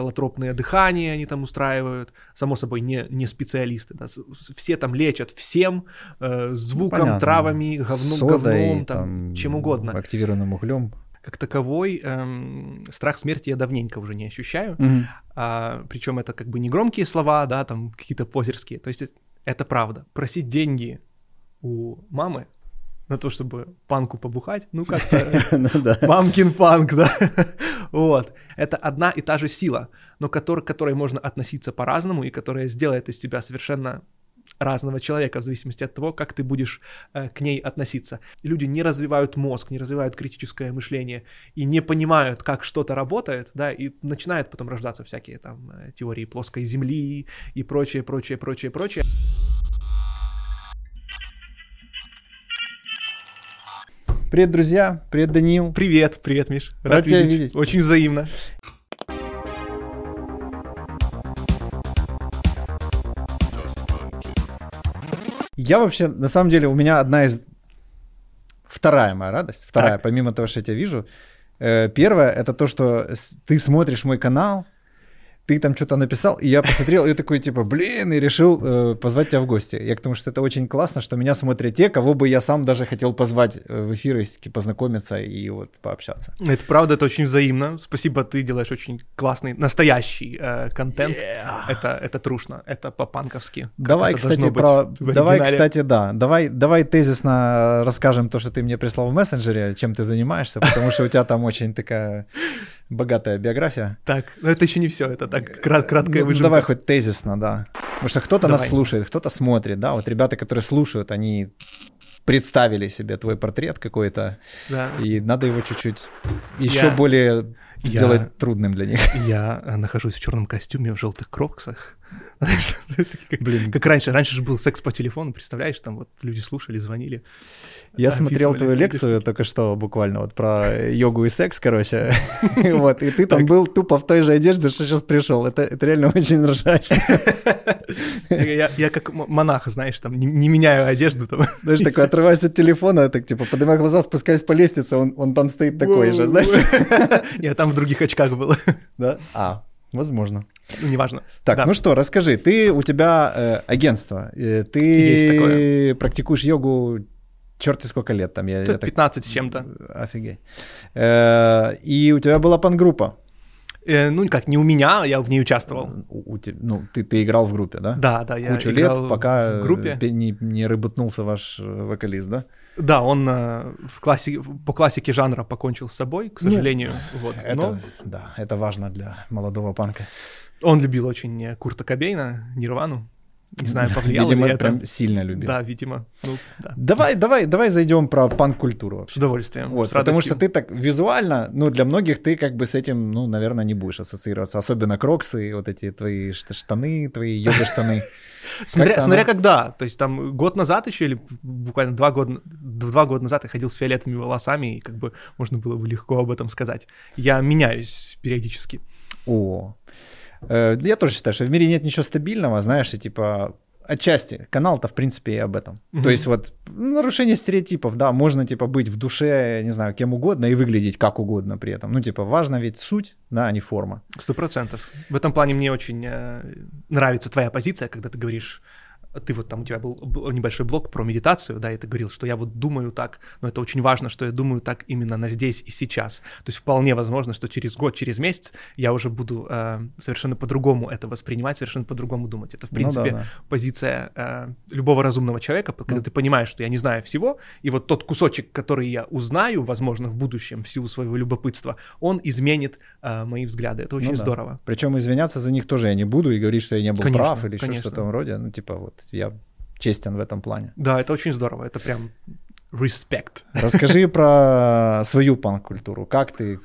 холотропные дыхания они там устраивают, само собой, не, не специалисты, да, все там лечат всем, э, звуком, ну, травами, говном, Содой, говном, там, там, чем угодно. Активированным углем. Как таковой эм, страх смерти я давненько уже не ощущаю, mm а, причем это как бы не громкие слова, да, там какие-то позерские, то есть это правда. Просить деньги у мамы на то, чтобы панку побухать, ну как-то ну мамкин панк, да, вот. Это одна и та же сила, но к которой можно относиться по-разному и которая сделает из тебя совершенно разного человека в зависимости от того, как ты будешь э, к ней относиться. Люди не развивают мозг, не развивают критическое мышление и не понимают, как что-то работает, да, и начинают потом рождаться всякие там э, теории плоской земли и прочее, прочее, прочее, прочее. Привет, друзья. Привет, Даниил. Привет, привет, Миш. Рад, Рад тебя видеть. Очень взаимно. Я вообще, на самом деле, у меня одна из... Вторая моя радость, вторая, так. помимо того, что я тебя вижу. Э, первая — это то, что ты смотришь мой канал, ты там что-то написал, и я посмотрел, и такой, типа, блин, и решил э, позвать тебя в гости. Я к тому, что это очень классно, что меня смотрят те, кого бы я сам даже хотел позвать э, в эфир, и познакомиться и вот пообщаться. Это правда, это очень взаимно. Спасибо, ты делаешь очень классный, настоящий э, контент. Yeah. Это, это трушно, это по-панковски. Давай, кстати, про... Давай, кстати, да. Давай, давай тезисно расскажем то, что ты мне прислал в мессенджере, чем ты занимаешься, потому что у тебя там очень такая богатая биография. Так, но это еще не все, это так крат, краткая ну, выжимка. давай хоть тезисно, да. Потому что кто-то нас слушает, кто-то смотрит, да, вот ребята, которые слушают, они представили себе твой портрет какой-то, да. и надо его чуть-чуть еще я, более сделать я, трудным для них. Я нахожусь в черном костюме, в желтых кроксах, Блин. как раньше. Раньше же был секс по телефону, представляешь, там вот люди слушали, звонили. Я смотрел твою лекцию только что буквально вот про йогу и секс, короче. Вот, и ты там был тупо в той же одежде, что сейчас пришел. Это, это реально очень ржачно. Я, я как монах, знаешь, там не, не меняю одежду. Там. Знаешь, такой отрываюсь от телефона, так типа поднимаю глаза, спускаюсь по лестнице, он, он там стоит такой же, знаешь. Я там в других очках был. Да? А, Возможно. Ну, неважно. Так, да. ну что, расскажи, ты у тебя э, агентство, э, ты практикуешь йогу черти сколько лет там? Я, 15 так... с чем-то. Офигеть. Э, и у тебя была пангруппа. Э, ну, как, не у меня, я в ней участвовал. У, у, ну, ты, ты играл в группе, да? Да, да, я Кучу играл лет, пока в группе. Не, не рыбутнулся ваш вокалист, да? Да, он э, в классе, по классике жанра покончил с собой, к сожалению. Ну, вот. это, Но... Да, это важно для молодого панка. Он любил очень Курта Кобейна, Нирвану. Не знаю, повлияло видимо, ли это. прям сильно любил. Да, видимо. Ну, да. Давай, давай, давай зайдем про панк-культуру. С удовольствием. Вот, с потому что ты так визуально, ну, для многих ты как бы с этим, ну, наверное, не будешь ассоциироваться. Особенно кроксы, вот эти твои штаны, твои йога-штаны. Смотря, смотря когда, то есть там год назад еще или буквально два года, два года назад я ходил с фиолетовыми волосами, и как бы можно было бы легко об этом сказать. Я меняюсь периодически. О, я тоже считаю, что в мире нет ничего стабильного, знаешь, и типа отчасти канал-то в принципе и об этом. Угу. То есть вот нарушение стереотипов, да, можно типа быть в душе, не знаю, кем угодно и выглядеть как угодно при этом. Ну типа важно ведь суть, да, а не форма. Сто процентов. В этом плане мне очень э, нравится твоя позиция, когда ты говоришь ты вот там у тебя был небольшой блок про медитацию, да, и ты говорил, что я вот думаю так, но это очень важно, что я думаю так именно на здесь и сейчас. То есть вполне возможно, что через год, через месяц я уже буду э, совершенно по-другому это воспринимать, совершенно по-другому думать. Это, в принципе, ну, да, да. позиция э, любого разумного человека, когда ну. ты понимаешь, что я не знаю всего, и вот тот кусочек, который я узнаю, возможно, в будущем в силу своего любопытства, он изменит э, мои взгляды. Это очень ну, здорово. Да. Причем извиняться за них тоже я не буду и говорить, что я не был конечно, прав или еще что-то в этом роде. Ну, типа вот я честен в этом плане. Да, это очень здорово, это прям респект. Расскажи про свою панк-культуру. Как ты,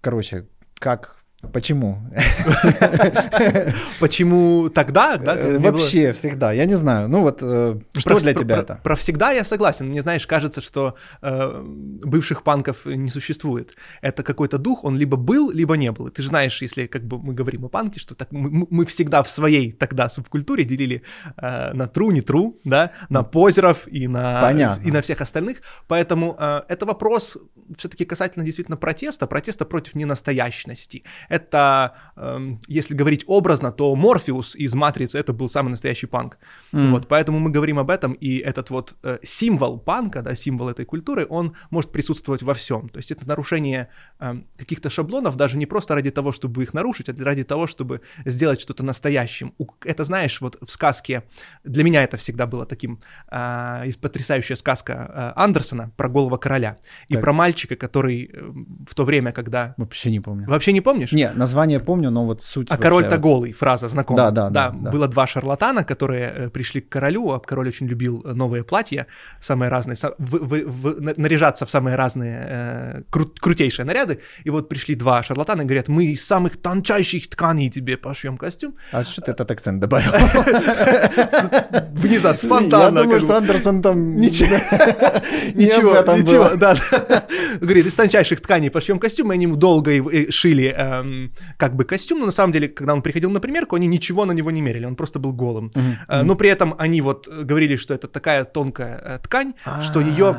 короче, как Почему? Почему тогда? Да, Вообще было... всегда. Я не знаю. Ну вот э, что про, для тебя про, это? Про всегда я согласен. Мне, знаешь, кажется, что э, бывших панков не существует. Это какой-то дух, он либо был, либо не был. Ты же знаешь, если как бы мы говорим о панке, что так мы, мы всегда в своей тогда субкультуре делили э, на true, не true, да, на позеров и на, Понятно. и на всех остальных. Поэтому э, это вопрос все-таки касательно действительно протеста, протеста против ненастоящности это, эм, если говорить образно, то Морфеус из «Матрицы» — это был самый настоящий панк. Mm. Вот, поэтому мы говорим об этом, и этот вот э, символ панка, да, символ этой культуры, он может присутствовать во всем. То есть это нарушение э, каких-то шаблонов даже не просто ради того, чтобы их нарушить, а ради того, чтобы сделать что-то настоящим. Это, знаешь, вот в сказке, для меня это всегда было таким, э, потрясающая сказка э, Андерсона про голого короля. И так. про мальчика, который э, в то время, когда... Вообще не помню. Вообще не помнишь? Не, название помню, но вот суть... А король-то вот... голый, фраза знакомая. Да, да, да, да. Было два шарлатана, которые э, пришли к королю, а король очень любил новые платья, самые разные, в, в, в, наряжаться в самые разные э, кру- крутейшие наряды. И вот пришли два шарлатана и говорят, мы из самых тончайших тканей тебе пошьем костюм. А что ты этот акцент добавил? Внизу с фонтана. Я думаю, что Андерсон там... Ничего, ничего, ничего, да. Говорит, из тончайших тканей пошьем костюм, и они ему долго шили как бы костюм, но на самом деле, когда он приходил на примерку, они ничего на него не мерили, он просто был голым. Но при этом они вот говорили, что это такая тонкая э, ткань, что ее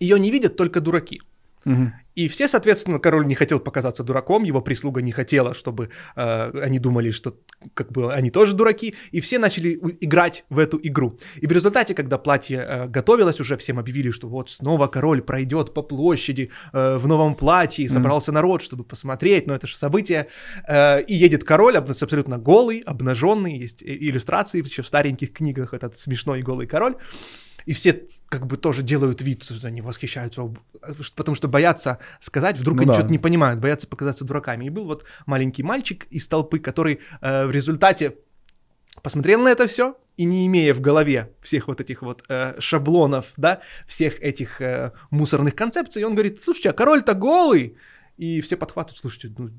ее не видят только дураки. Угу. И все, соответственно, король не хотел показаться дураком, его прислуга не хотела, чтобы э, они думали, что как бы они тоже дураки, и все начали играть в эту игру. И в результате, когда платье э, готовилось, уже всем объявили, что вот снова король пройдет по площади э, в новом платье, и собрался mm-hmm. народ, чтобы посмотреть, но это же событие. Э, и едет король, абсолютно голый, обнаженный, есть иллюстрации еще в стареньких книгах, этот смешной голый король и все как бы тоже делают вид, что они восхищаются, потому что боятся сказать, вдруг ну, они да. что-то не понимают, боятся показаться дураками. И был вот маленький мальчик из толпы, который э, в результате посмотрел на это все и не имея в голове всех вот этих вот э, шаблонов, да, всех этих э, мусорных концепций, он говорит, слушайте, а король-то голый, и все подхватывают, слушайте, ну,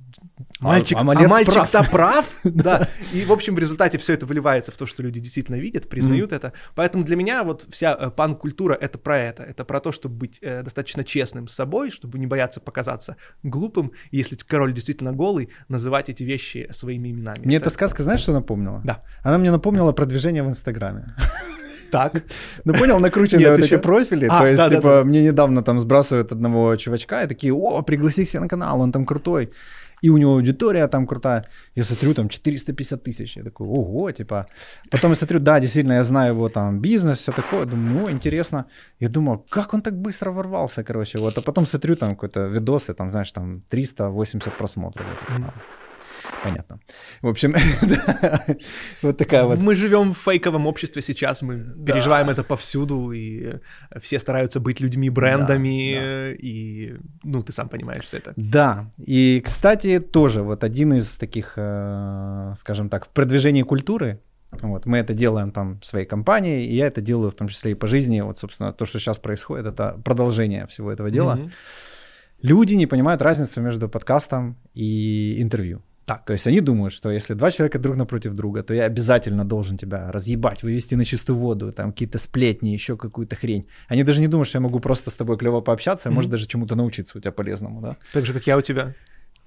мальчик, а, а, а мальчик-то прав, прав да, и, в общем, в результате все это выливается в то, что люди действительно видят, признают mm. это, поэтому для меня вот вся э, пан-культура — это про это, это про то, чтобы быть э, достаточно честным с собой, чтобы не бояться показаться глупым, и если король действительно голый, называть эти вещи своими именами. Мне это, эта сказка, знаешь, что напомнила? Да. Она мне напомнила продвижение в Инстаграме. Так. Ну, понял, накрученные вот эти профили. А, то есть, типа, мне недавно там сбрасывают одного чувачка, и такие, о, пригласи себя на канал, он там крутой. И у него аудитория там крутая. Я смотрю, там 450 тысяч. Я такой, ого, типа. Потом я смотрю, да, действительно, я знаю его там бизнес, все такое. Думаю, ну, интересно. Я думаю, как он так быстро ворвался, короче. Вот, а потом смотрю там какой-то видосы, там, знаешь, там 380 просмотров. Mm-hmm. Понятно. В общем, вот такая вот. Мы живем в фейковом обществе сейчас, мы переживаем это повсюду, и все стараются быть людьми, брендами, и, ну, ты сам понимаешь все это. Да, и, кстати, тоже вот один из таких, э, скажем так, в продвижении культуры, вот, мы это делаем там в своей компании, и я это делаю в том числе и по жизни. Вот, собственно, то, что сейчас происходит, это продолжение всего этого дела. Mm-hmm. Люди не понимают разницу между подкастом и интервью. Так. То есть они думают, что если два человека друг напротив друга, то я обязательно должен тебя разъебать, вывести на чистую воду, там какие-то сплетни, еще какую-то хрень. Они даже не думают, что я могу просто с тобой клево пообщаться, mm-hmm. может даже чему-то научиться у тебя полезному, да? Так же, как я у тебя.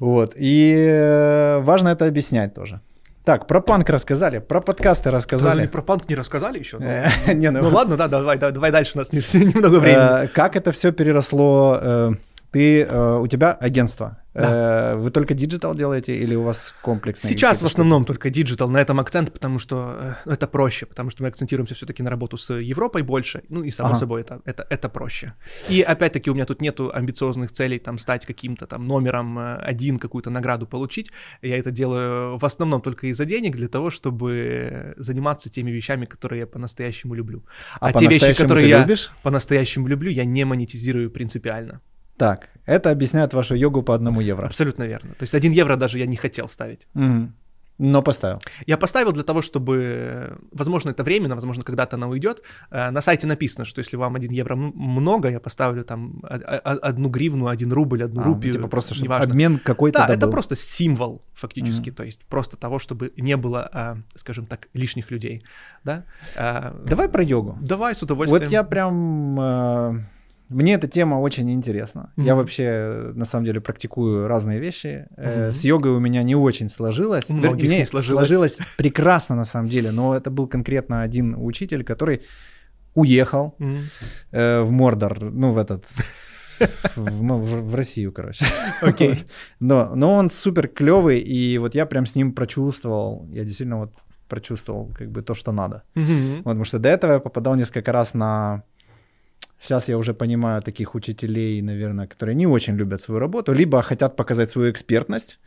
Вот. И э, важно это объяснять тоже. Так, про панк рассказали, про подкасты рассказали. Разве про панк не рассказали еще? Ну, не, ну, ну ладно, да, давай, давай дальше, у нас немного времени. Э, как это все переросло э, ты, э, у тебя агентство. Да. Э, вы только digital делаете или у вас комплексный? Сейчас в основном только digital, на этом акцент, потому что э, это проще, потому что мы акцентируемся все-таки на работу с Европой больше, ну и само ага. собой это, это, это проще. И опять-таки у меня тут нету амбициозных целей там стать каким-то там номером один, какую-то награду получить. Я это делаю в основном только из-за денег, для того, чтобы заниматься теми вещами, которые я по-настоящему люблю. А, а те вещи, которые я любишь? по-настоящему люблю, я не монетизирую принципиально. Так, это объясняет вашу йогу по одному евро. Абсолютно верно. То есть один евро даже я не хотел ставить. Угу. Но поставил. Я поставил для того, чтобы, возможно, это временно, возможно, когда-то она уйдет. Э, на сайте написано, что если вам один евро много, я поставлю там одну гривну, один рубль, одну а, ну, рупию. Типа просто, чтобы неважно. обмен какой-то Да, это был. просто символ фактически, mm то есть просто того, чтобы не было, э, скажем так, лишних людей. Да? Э, Давай про йогу. Давай, с удовольствием. Вот я прям мне эта тема очень интересна. Mm-hmm. Я вообще, на самом деле, практикую разные вещи. Mm-hmm. С йогой у меня не очень сложилось. Многих не сложилось. сложилось прекрасно, на самом деле. Но это был конкретно один учитель, который уехал mm-hmm. э, в Мордор, ну, в этот В, ну, в, в Россию, короче. Окей. Okay. Но, но он супер клевый, и вот я прям с ним прочувствовал, я действительно вот прочувствовал как бы то, что надо. Mm-hmm. Вот, потому что до этого я попадал несколько раз на... Сейчас я уже понимаю таких учителей, наверное, которые не очень любят свою работу, либо хотят показать свою экспертность,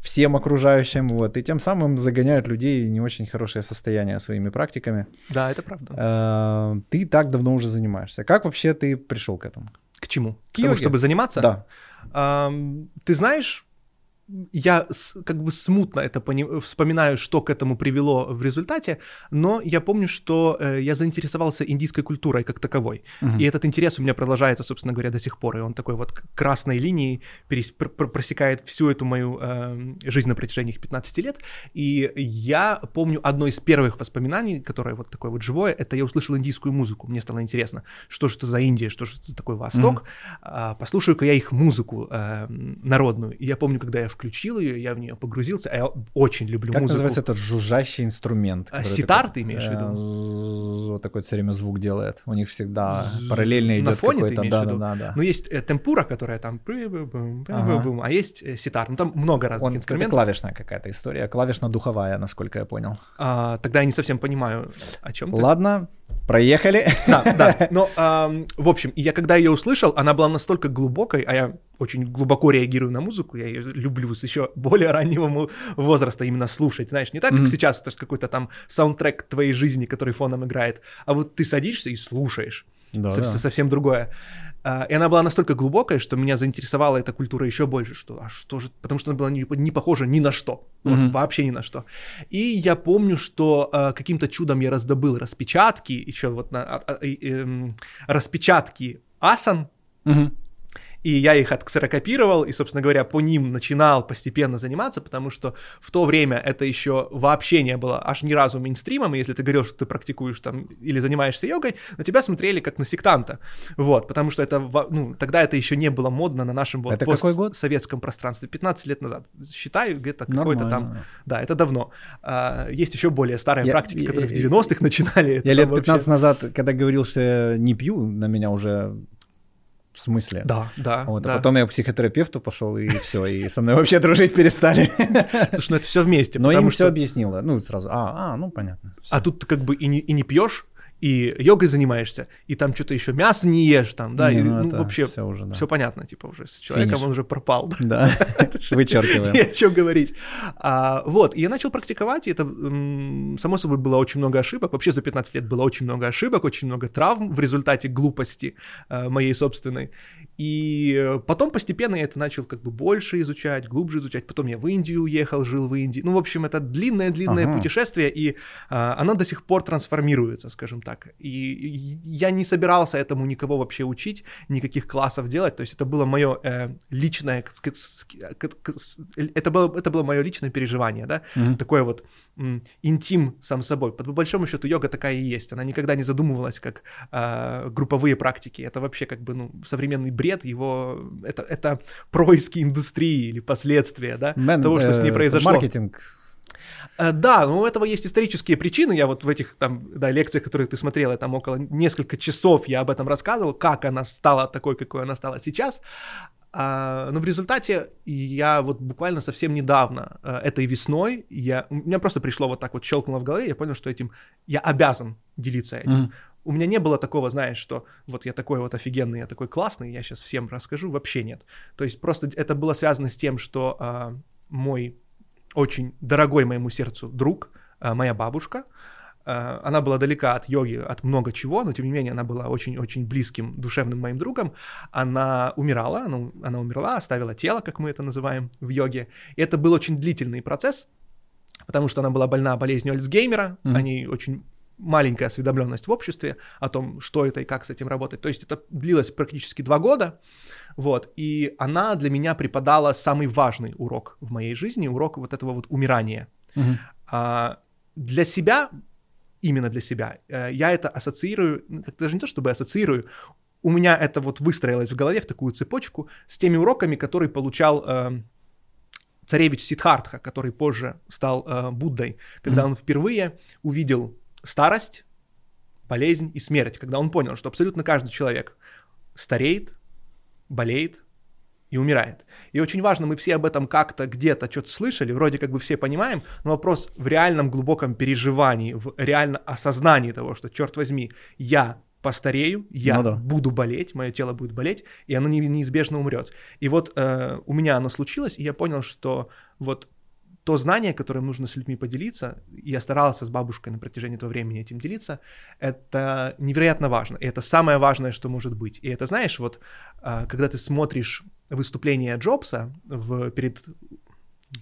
всем окружающим, вот, и тем самым загоняют людей в не очень хорошее состояние своими практиками. Да, это правда. Э, ты так давно уже занимаешься. Как вообще ты пришел к этому? К чему? К, к тому, чтобы заниматься? Да. Ты знаешь, я как бы смутно это пони- вспоминаю, что к этому привело в результате, но я помню, что э, я заинтересовался индийской культурой как таковой. Uh-huh. И этот интерес у меня продолжается, собственно говоря, до сих пор. И он такой вот красной линией перес- пр- просекает всю эту мою э, жизнь на протяжении 15 лет. И я помню одно из первых воспоминаний, которое вот такое вот живое, это я услышал индийскую музыку. Мне стало интересно, что же это за Индия, что же это такой Восток. Uh-huh. Э, послушаю-ка я их музыку э, народную. И я помню, когда я включил ее, я в нее погрузился, а я очень люблю как музыку. Как называется этот жужжащий инструмент? А, ситар ты имеешь в виду? Э, вот такой все время звук делает. У них всегда параллельно идет На фоне ты да, да, да, да. Ну, есть э, темпура, которая там... Ага. А есть э, ситар. Ну, там много разных Он, инструментов. Это клавишная какая-то история. Клавишно-духовая, насколько я понял. А, тогда я не совсем понимаю, о чем ты. Ладно, проехали. Да, да. Но, в общем, я когда ее услышал, она была настолько глубокой, а я очень глубоко реагирую на музыку, я ее люблю с еще более раннего возраста именно слушать, знаешь, не так, как mm-hmm. сейчас, это какой-то там саундтрек твоей жизни, который фоном играет, а вот ты садишься и слушаешь. Да, Со- да. Совсем другое. И она была настолько глубокая, что меня заинтересовала эта культура еще больше, что а что же, потому что она была не, не похожа ни на что, вот, mm-hmm. вообще ни на что. И я помню, что э, каким-то чудом я раздобыл распечатки, еще вот на, э, э, э, распечатки асан, mm-hmm и я их отксерокопировал, и, собственно говоря, по ним начинал постепенно заниматься, потому что в то время это еще вообще не было аж ни разу мейнстримом, и если ты говорил, что ты практикуешь там или занимаешься йогой, на тебя смотрели как на сектанта, вот, потому что это, ну, тогда это еще не было модно на нашем вот это какой год? советском пространстве, 15 лет назад, считаю, где-то какой-то там, да, это давно. А, есть еще более старые я, практики, я, которые я, в 90-х начинали. Я лет 15 вообще... назад, когда говорил, что я не пью, на меня уже в смысле? Да, да. Вот, да. А потом я к психотерапевту пошел, и все, и со мной вообще дружить перестали. Слушай, ну это все вместе. Но им все объяснило. Ну, сразу, а, а, ну понятно. А тут как бы и не, и не пьешь, и йогой занимаешься, и там что-то еще мясо не ешь, там, да, не, и, ну, ну вообще все, уже, да. все понятно, типа уже с человеком Финиш. он уже пропал. Да, вычеркиваем. О чем говорить. А, вот, и я начал практиковать, и это, само собой, было очень много ошибок, вообще за 15 лет было очень много ошибок, очень много травм в результате глупости а, моей собственной, и потом постепенно я это начал как бы больше изучать, глубже изучать. Потом я в Индию уехал, жил в Индии. Ну, в общем, это длинное-длинное ага. путешествие, и а, оно до сих пор трансформируется, скажем так. И я не собирался этому никого вообще учить, никаких классов делать. То есть это было мое э, личное, это было, это было мое личное переживание, да, угу. такое вот м, интим сам собой. По большому счету йога такая и есть. Она никогда не задумывалась как э, групповые практики. Это вообще как бы ну современный бред бред, его это, это происки индустрии или последствия, да, Man, того, что э, с ней произошло. Маркетинг. Э, да, ну у этого есть исторические причины. Я вот в этих там, да, лекциях, которые ты смотрел, я там около несколько часов я об этом рассказывал, как она стала такой, какой она стала сейчас. А, но в результате я вот буквально совсем недавно, э, этой весной, я, у меня просто пришло вот так вот, щелкнуло в голове, я понял, что этим я обязан делиться этим. Mm у меня не было такого, знаешь, что вот я такой вот офигенный, я такой классный, я сейчас всем расскажу, вообще нет. То есть просто это было связано с тем, что э, мой очень дорогой моему сердцу друг, э, моя бабушка, э, она была далека от йоги, от много чего, но тем не менее она была очень-очень близким, душевным моим другом. Она умирала, она, она умерла, оставила тело, как мы это называем в йоге. И это был очень длительный процесс, потому что она была больна болезнью Альцгеймера, mm-hmm. они очень маленькая осведомленность в обществе о том, что это и как с этим работать. То есть это длилось практически два года, вот, и она для меня преподала самый важный урок в моей жизни, урок вот этого вот умирания. Угу. А, для себя, именно для себя, э, я это ассоциирую, ну, даже не то чтобы ассоциирую, у меня это вот выстроилось в голове в такую цепочку с теми уроками, которые получал э, царевич Сидхартха, который позже стал э, Буддой, когда mm он впервые увидел старость, болезнь и смерть, когда он понял, что абсолютно каждый человек стареет, болеет и умирает. И очень важно, мы все об этом как-то где-то что-то слышали, вроде как бы все понимаем, но вопрос в реальном глубоком переживании, в реально осознании того, что, черт возьми, я постарею, я ну, да. буду болеть, мое тело будет болеть, и оно неизбежно умрет. И вот э, у меня оно случилось, и я понял, что вот то знание, которым нужно с людьми поделиться, я старался с бабушкой на протяжении этого времени этим делиться, это невероятно важно, и это самое важное, что может быть. И это, знаешь, вот э, когда ты смотришь выступление Джобса в, перед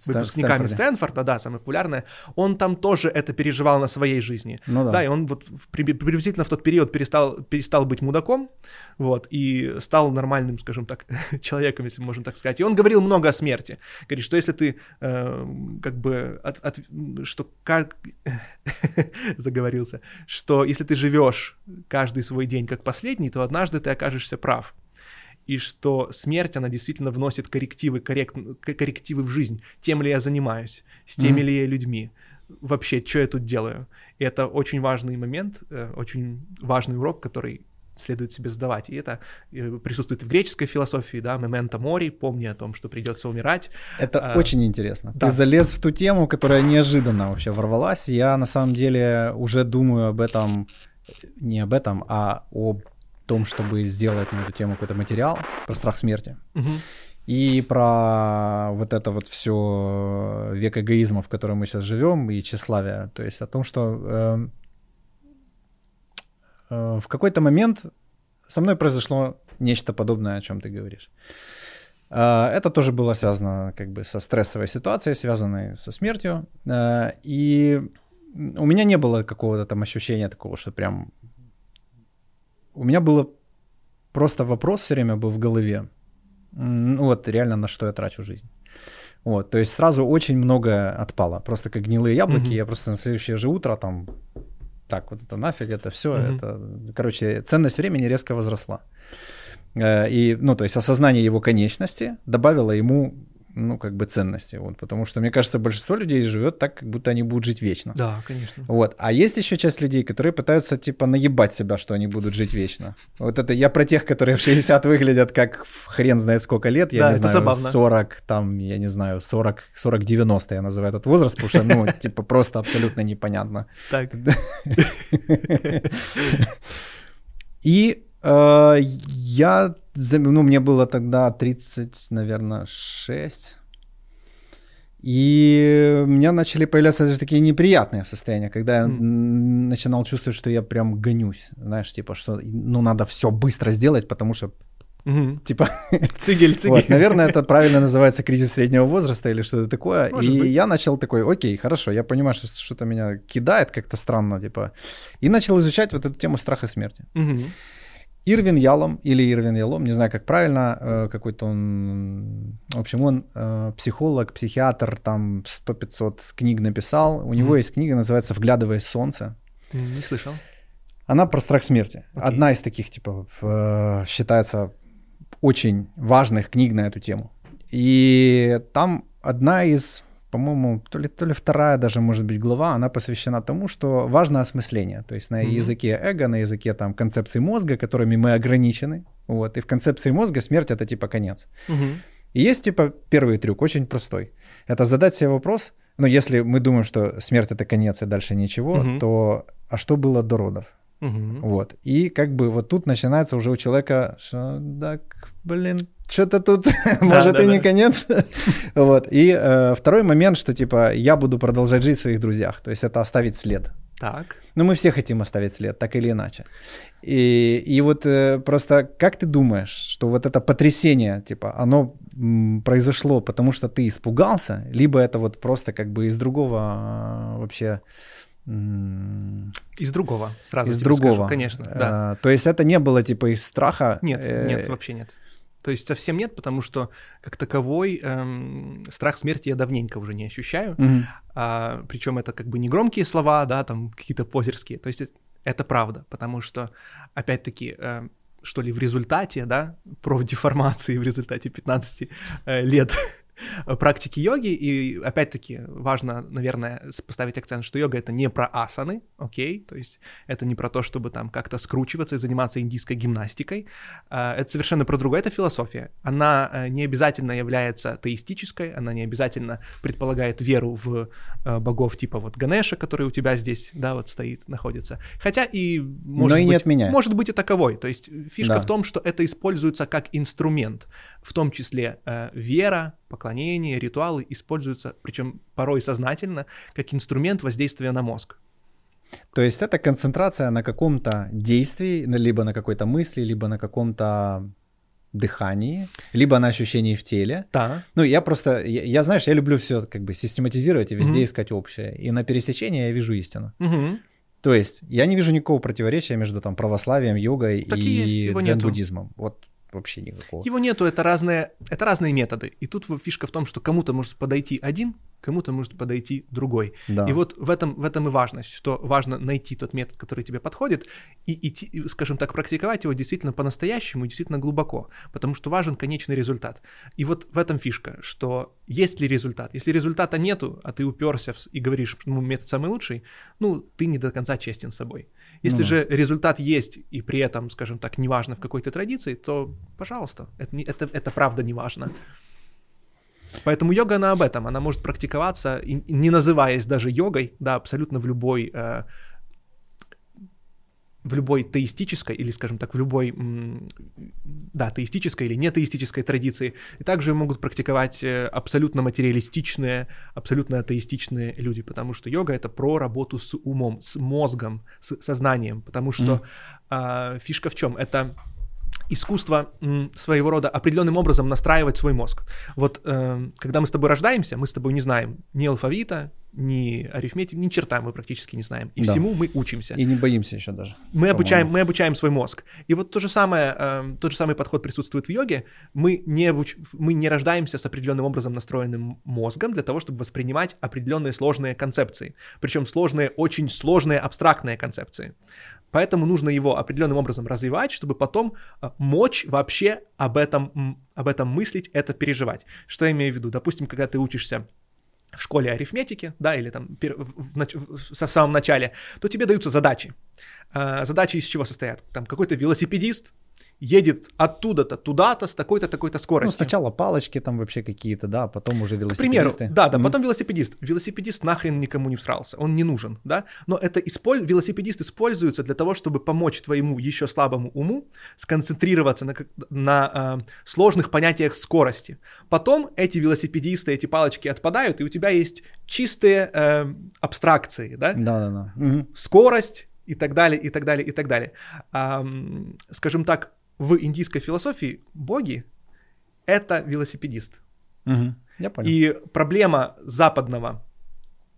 выпускниками Стэнфорда. Стэнфорда, да, самое популярное, он там тоже это переживал на своей жизни. Ну, да. да, и он вот приблизительно в тот период перестал, перестал быть мудаком, вот, и стал нормальным, скажем так, человеком, если можно так сказать. И он говорил много о смерти. Говорит, что если ты э, как бы, от, от, что как, заговорился, что если ты живешь каждый свой день как последний, то однажды ты окажешься прав и что смерть, она действительно вносит коррективы, коррект, коррективы в жизнь. Тем ли я занимаюсь, с теми mm-hmm. ли я людьми, вообще, что я тут делаю. И это очень важный момент, э, очень важный урок, который следует себе сдавать. И это э, присутствует в греческой философии, да, «мементо мори», помни о том, что придется умирать. Это а, очень интересно. Да. Ты залез в ту тему, которая неожиданно вообще ворвалась. Я на самом деле уже думаю об этом, не об этом, а об том, чтобы сделать на эту тему какой-то материал про страх смерти. Угу. И про вот это вот все век эгоизма, в котором мы сейчас живем, и тщеславие. То есть о том, что э, э, в какой-то момент со мной произошло нечто подобное, о чем ты говоришь. Э, это тоже было связано как бы со стрессовой ситуацией, связанной со смертью. Э, и у меня не было какого-то там ощущения такого, что прям у меня было просто вопрос все время был в голове. Вот реально на что я трачу жизнь. Вот, то есть сразу очень много отпало. Просто как гнилые яблоки. Mm-hmm. Я просто на следующее же утро там так вот это нафиг, это все, mm-hmm. это, короче, ценность времени резко возросла. Э, и, ну, то есть осознание его конечности добавило ему ну, как бы ценности, вот, потому что, мне кажется, большинство людей живет так, как будто они будут жить вечно. Да, конечно. Вот, а есть еще часть людей, которые пытаются, типа, наебать себя, что они будут жить вечно. Вот это я про тех, которые в 60 выглядят как хрен знает сколько лет, я да, не знаю, забавно. 40, там, я не знаю, 40, 40-90 я называю этот возраст, потому что, ну, типа, просто абсолютно непонятно. Так. И э, я ну, мне было тогда 30, наверное, 6. И у меня начали появляться даже такие неприятные состояния, когда я mm. начинал чувствовать, что я прям гонюсь. Знаешь, типа, что ну надо все быстро сделать, потому что Угу. Типа, цигель, цигель. Вот, наверное, это правильно называется кризис среднего возраста или что-то такое. Может и быть. я начал такой, окей, хорошо, я понимаю, что что-то меня кидает как-то странно, типа. И начал изучать вот эту тему страха смерти. Угу. Ирвин Ялом или Ирвин Ялом, не знаю, как правильно, э, какой-то он, в общем, он э, психолог, психиатр, там 100-500 книг написал. У mm-hmm. него есть книга, называется «Вглядываясь в солнце». Не слышал. Она про страх смерти. Okay. Одна из таких, типа, э, считается очень важных книг на эту тему. И там одна из по-моему, то ли, то ли вторая даже, может быть, глава, она посвящена тому, что важно осмысление. То есть на mm-hmm. языке эго, на языке там концепции мозга, которыми мы ограничены. Вот. И в концепции мозга смерть — это типа конец. Mm-hmm. И есть типа первый трюк, очень простой. Это задать себе вопрос, ну, если мы думаем, что смерть — это конец и дальше ничего, mm-hmm. то а что было до родов? Угу. Вот. И как бы вот тут начинается уже у человека, что так, блин, что-то тут, может, и не конец. вот. И э, второй момент, что типа я буду продолжать жить в своих друзьях. То есть это оставить след. Так. Но мы все хотим оставить след, так или иначе. И, и вот э, просто как ты думаешь, что вот это потрясение, типа, оно м, произошло, потому что ты испугался, либо это вот просто как бы из другого э, вообще из другого, сразу из другого, скажу, конечно, да. А, то есть это не было типа из страха? Нет, э... нет, вообще нет. То есть совсем нет, потому что как таковой эм, страх смерти я давненько уже не ощущаю. Mm-hmm. А, причем это как бы не громкие слова, да, там какие-то позерские. То есть это, это правда, потому что, опять-таки, э, что ли, в результате, да, профдеформации в результате 15 э, лет практики йоги, и опять-таки важно, наверное, поставить акцент, что йога — это не про асаны, окей, то есть это не про то, чтобы там как-то скручиваться и заниматься индийской гимнастикой, а, это совершенно про другое, это философия. Она э, не обязательно является теистической, она не обязательно предполагает веру в э, богов типа вот Ганеша, который у тебя здесь, да, вот стоит, находится. Хотя и может, Но и быть, не отменяет. может быть и таковой, то есть фишка Да. в том, что это используется как инструмент, в том числе э, вера, поклонение, ритуалы используются, причем порой сознательно, как инструмент воздействия на мозг. То есть это концентрация на каком-то действии, либо на какой-то мысли, либо на каком-то дыхании, либо на ощущении в теле. Да. Ну, я просто, я, я, знаешь, я люблю все как бы систематизировать и везде Мгм. искать общее. И на пересечении я вижу истину. Мгм. То есть я не вижу никакого противоречия между там православием, йогой Так и и дзен-буддизмом. Вот вообще никакого. Его нету, это разные, это разные методы. И тут фишка в том, что кому-то может подойти один, кому-то может подойти другой. Да. И вот в этом, в этом и важность, что важно найти тот метод, который тебе подходит, и идти, скажем так, практиковать его действительно по-настоящему, действительно глубоко, потому что важен конечный результат. И вот в этом фишка, что есть ли результат. Если результата нету, а ты уперся в и говоришь, что ну, метод самый лучший, ну, ты не до конца честен с собой. Если Ну же результат есть, и при этом, скажем так, неважно в какой-то традиции, то, пожалуйста, это, это, это правда не важно. Поэтому йога, она об этом. Она может практиковаться, не называясь даже йогой, да, абсолютно в любой, э, в любой теистической, или, скажем так, в любой, да, теистической или нетеистической традиции. И также могут практиковать э, абсолютно материалистичные, абсолютно атеистичные люди, потому что йога — это про работу с умом, с мозгом, с сознанием, потому что а, фишка в чем? Это искусство своего рода определенным образом настраивать свой мозг. Вот э, когда мы с тобой рождаемся, мы с тобой не знаем ни алфавита, ни арифметики, ни черта мы практически не знаем. И Да. всему мы учимся. И не боимся еще даже. Мы обучаем, мы обучаем свой мозг. И вот то же самое, э, тот же самый подход присутствует в йоге. Мы не, обуч- мы не рождаемся с определенным образом настроенным мозгом для того, чтобы воспринимать определенные сложные концепции. Причем сложные, очень сложные абстрактные концепции. Поэтому нужно его определенным образом развивать, чтобы потом э, мочь вообще об этом, об этом мыслить, это переживать. Что я имею в виду? Допустим, когда ты учишься в школе арифметики, да, или там в, в в- в самом начале, то тебе даются задачи. А, задачи из чего состоят? Там какой-то велосипедист едет оттуда-то, туда-то, с такой-то, такой-то Ну, скоростью. сначала палочки там вообще какие-то, да, потом уже К примеру, велосипедисты. да, да, потом велосипедист. Велосипедист нахрен никому не всрался, он не нужен, да, но это исполь... велосипедист используется для того, чтобы помочь твоему еще слабому уму сконцентрироваться на, на а, сложных понятиях скорости. Потом эти велосипедисты, эти палочки отпадают, и у тебя есть чистые э, абстракции, да, Да-да-да. Мгм. скорость и так далее, и так далее, и так далее. Ам, скажем так, в индийской философии боги — это велосипедист. Мгм. Я понял. И проблема западного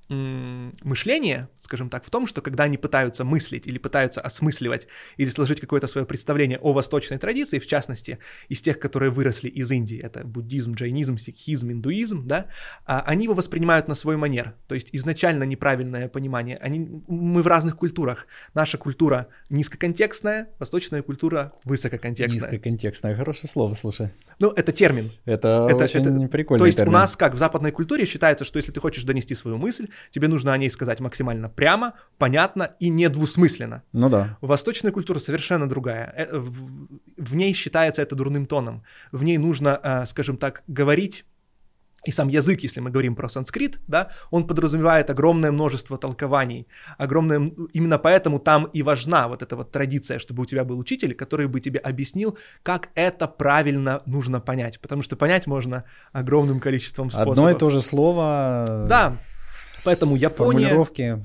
м, мышления, скажем так, в том, что когда они пытаются мыслить или пытаются осмысливать или сложить какое-то свое представление о восточной традиции, в частности, из тех, которые выросли из Индии, это буддизм, джайнизм, сикхизм, индуизм, да, а, они его воспринимают на свой манер. То есть изначально неправильное понимание. Они, мы в разных культурах. Наша культура низкоконтекстная, восточная культура высококонтекстная. Низкоконтекстное, хорошее слово, слушай. Ну, это термин. Это, Это- очень это- прикольно. То есть у нас, как в западной культуре, считается, что если ты хочешь донести свою мысль, тебе нужно о ней сказать максимально прямо, понятно и недвусмысленно. Ну да. Восточная культура совершенно другая. Э, В, ней считается это дурным тоном. В ней нужно, э, скажем так, говорить и сам язык, если мы говорим про санскрит, да, он подразумевает огромное множество толкований, огромное, именно поэтому там и важна вот эта вот традиция, чтобы у тебя был учитель, который бы тебе объяснил, как это правильно нужно понять, потому что понять можно огромным количеством способов. Одно и то же слово. Да, поэтому Япония.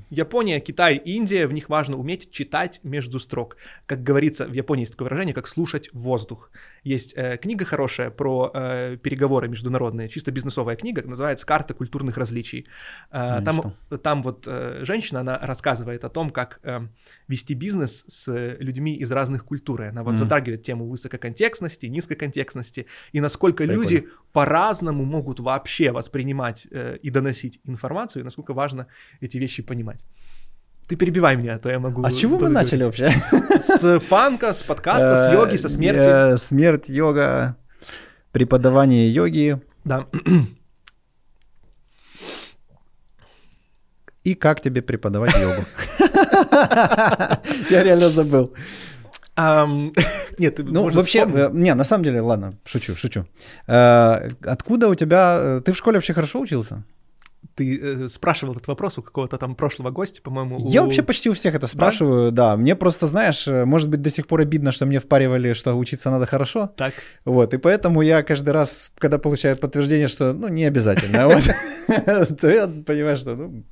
Япония, Китай, Индия, в них важно уметь читать между строк. Как говорится, в Японии есть такое выражение, как слушать воздух. Есть э, книга хорошая про э, переговоры международные, чисто бизнесовая книга, называется «Карта культурных различий». Э, Ну там, там вот э, женщина, она рассказывает о том, как э, вести бизнес с людьми из разных культур. Она вот Мгм. затрагивает тему высококонтекстности, низкоконтекстности, и насколько Прикольно. люди по-разному могут вообще воспринимать э, и доносить информацию, и насколько важно эти вещи понимать. Ты перебивай меня, а то я могу... А с чего мы говорить. начали вообще? С панка, с подкаста, с йоги, со э, смерти. Э, смерть, йога, преподавание йоги. Да. И как тебе преподавать йогу? Я реально забыл. Нет, ну вообще, э, не, на самом деле, ладно, шучу, шучу. Э, откуда у тебя, э, ты в школе вообще хорошо учился? Ты э, спрашивал этот вопрос у какого-то там прошлого гостя, по-моему. Я у... вообще почти у всех это спрашиваю, да? да. Мне просто, знаешь, может быть, до сих пор обидно, что мне впаривали, что учиться надо хорошо. Так. Вот, и поэтому я каждый раз, когда получаю подтверждение, что, ну, не обязательно, вот, то я понимаю, что, ну,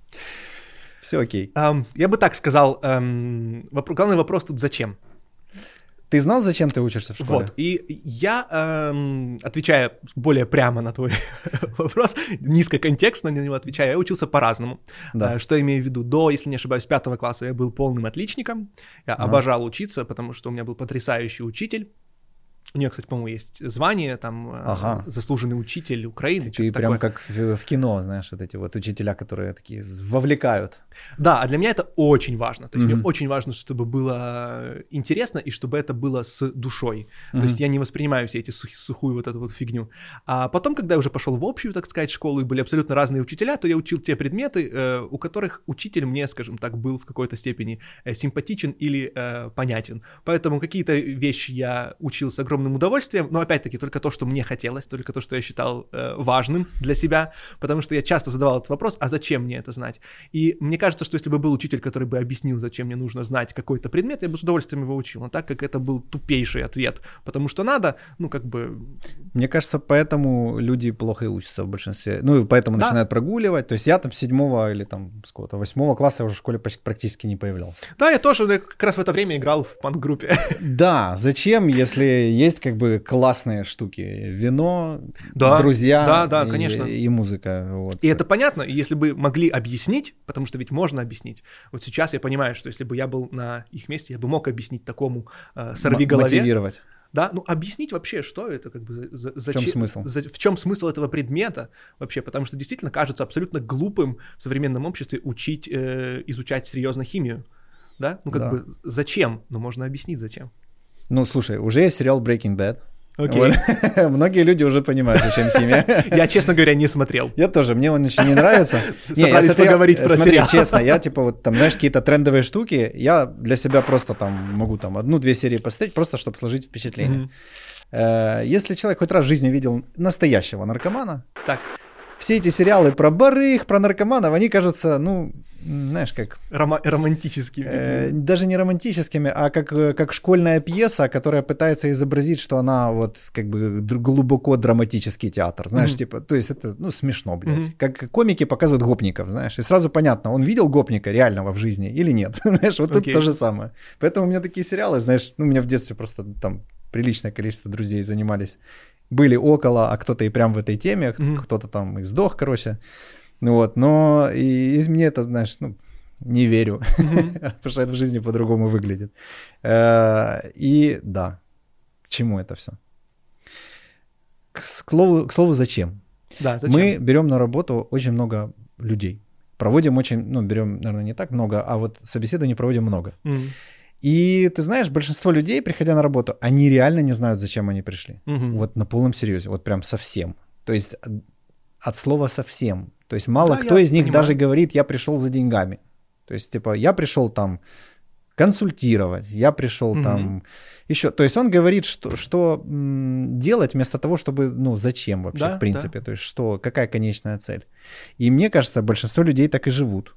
все окей. Я бы так сказал, эм, главный вопрос тут зачем? Ты знал, зачем ты учишься в школе? Вот, и я, эм, отвечая более прямо на твой вопрос, низкоконтекстно на него отвечая, я учился по-разному. Да. Э, что имею в виду? До, если не ошибаюсь, пятого класса я был полным отличником. Я ага. обожал учиться, потому что у меня был потрясающий учитель. У нее, кстати, по-моему, есть звание, там, э, ага. заслуженный учитель Украины. Ты прям как в, в кино, знаешь, вот эти вот учителя, которые такие вовлекают. Да, а для меня это очень важно. То есть mm-hmm. мне очень важно, чтобы было интересно и чтобы это было с душой. Mm-hmm. То есть я не воспринимаю все эти сух, сухую вот эту вот фигню. А потом, когда я уже пошел в общую, так сказать, школу, и были абсолютно разные учителя, то я учил те предметы, э, у которых учитель мне, скажем так, был в какой-то степени э, симпатичен или э, понятен. Поэтому какие-то вещи я учился огромным огромным удовольствием, но опять-таки только то, что мне хотелось, только то, что я считал э, важным для себя, потому что я часто задавал этот вопрос, а зачем мне это знать? И мне кажется, что если бы был учитель, который бы объяснил, зачем мне нужно знать какой-то предмет, я бы с удовольствием его учил, но так как это был тупейший ответ, потому что надо, ну как бы... Мне кажется, поэтому люди плохо и учатся в большинстве, ну и поэтому да. начинают прогуливать, то есть я там седьмого или там с какого-то восьмого класса уже в школе практически не появлялся. Да, я тоже как раз в это время играл в панк-группе. Да, зачем, если есть как бы классные штуки. Вино, да, друзья да, да, и, конечно. и музыка. Вот. И это понятно, если бы могли объяснить, потому что ведь можно объяснить. Вот сейчас я понимаю, что если бы я был на их месте, я бы мог объяснить такому э, сорвиголове. Мотивировать. Да, ну объяснить вообще, что это, как бы, за, за, в чем смысл? За, в чем смысл этого предмета вообще, потому что действительно кажется абсолютно глупым в современном обществе учить, э, изучать серьезно химию, да, ну как да. бы зачем, но можно объяснить зачем. Ну, слушай, уже есть сериал Breaking Bad. Okay. Вот. Многие люди уже понимают, зачем химия. Я, честно говоря, не смотрел. Я тоже, мне он очень не нравится. Не, я смотрел, поговорить про смотри, сериал. честно, я типа вот там, знаешь, какие-то трендовые штуки, я для себя просто там могу там одну-две серии посмотреть, просто чтобы сложить впечатление. Mm-hmm. Если человек хоть раз в жизни видел настоящего наркомана, так все эти сериалы про барыг, про наркоманов, они кажутся, ну, знаешь, как... Рома- романтическими. Э, даже не романтическими, а как, как школьная пьеса, которая пытается изобразить, что она вот как бы глубоко драматический театр, знаешь, mm-hmm. типа, то есть это, ну, смешно, блядь. Mm-hmm. Как комики показывают гопников, знаешь, и сразу понятно, он видел гопника реального в жизни или нет, знаешь, вот okay. тут то же самое. Поэтому у меня такие сериалы, знаешь, ну, у меня в детстве просто там приличное количество друзей занимались были около, а кто-то и прям в этой теме, mm-hmm. кто-то там и сдох, короче. Ну вот, но и, и мне это, знаешь, ну, не верю, потому что это в жизни по-другому выглядит. Э, и да, к чему это все? К слову, к слову зачем? Да, зачем? Мы берем на работу очень много людей. Проводим очень, ну, берем, наверное, не так много, а вот собеседование проводим много. Mm-hmm. И ты знаешь, большинство людей, приходя на работу, они реально не знают, зачем они пришли. Угу. Вот на полном серьезе, вот прям совсем. То есть от слова совсем. То есть мало да, кто из них понимаю. даже говорит, я пришел за деньгами. То есть типа я пришел там консультировать, я пришел угу. там еще. То есть он говорит, что, что делать вместо того, чтобы, ну зачем вообще да, в принципе, да. то есть что, какая конечная цель. И мне кажется, большинство людей так и живут.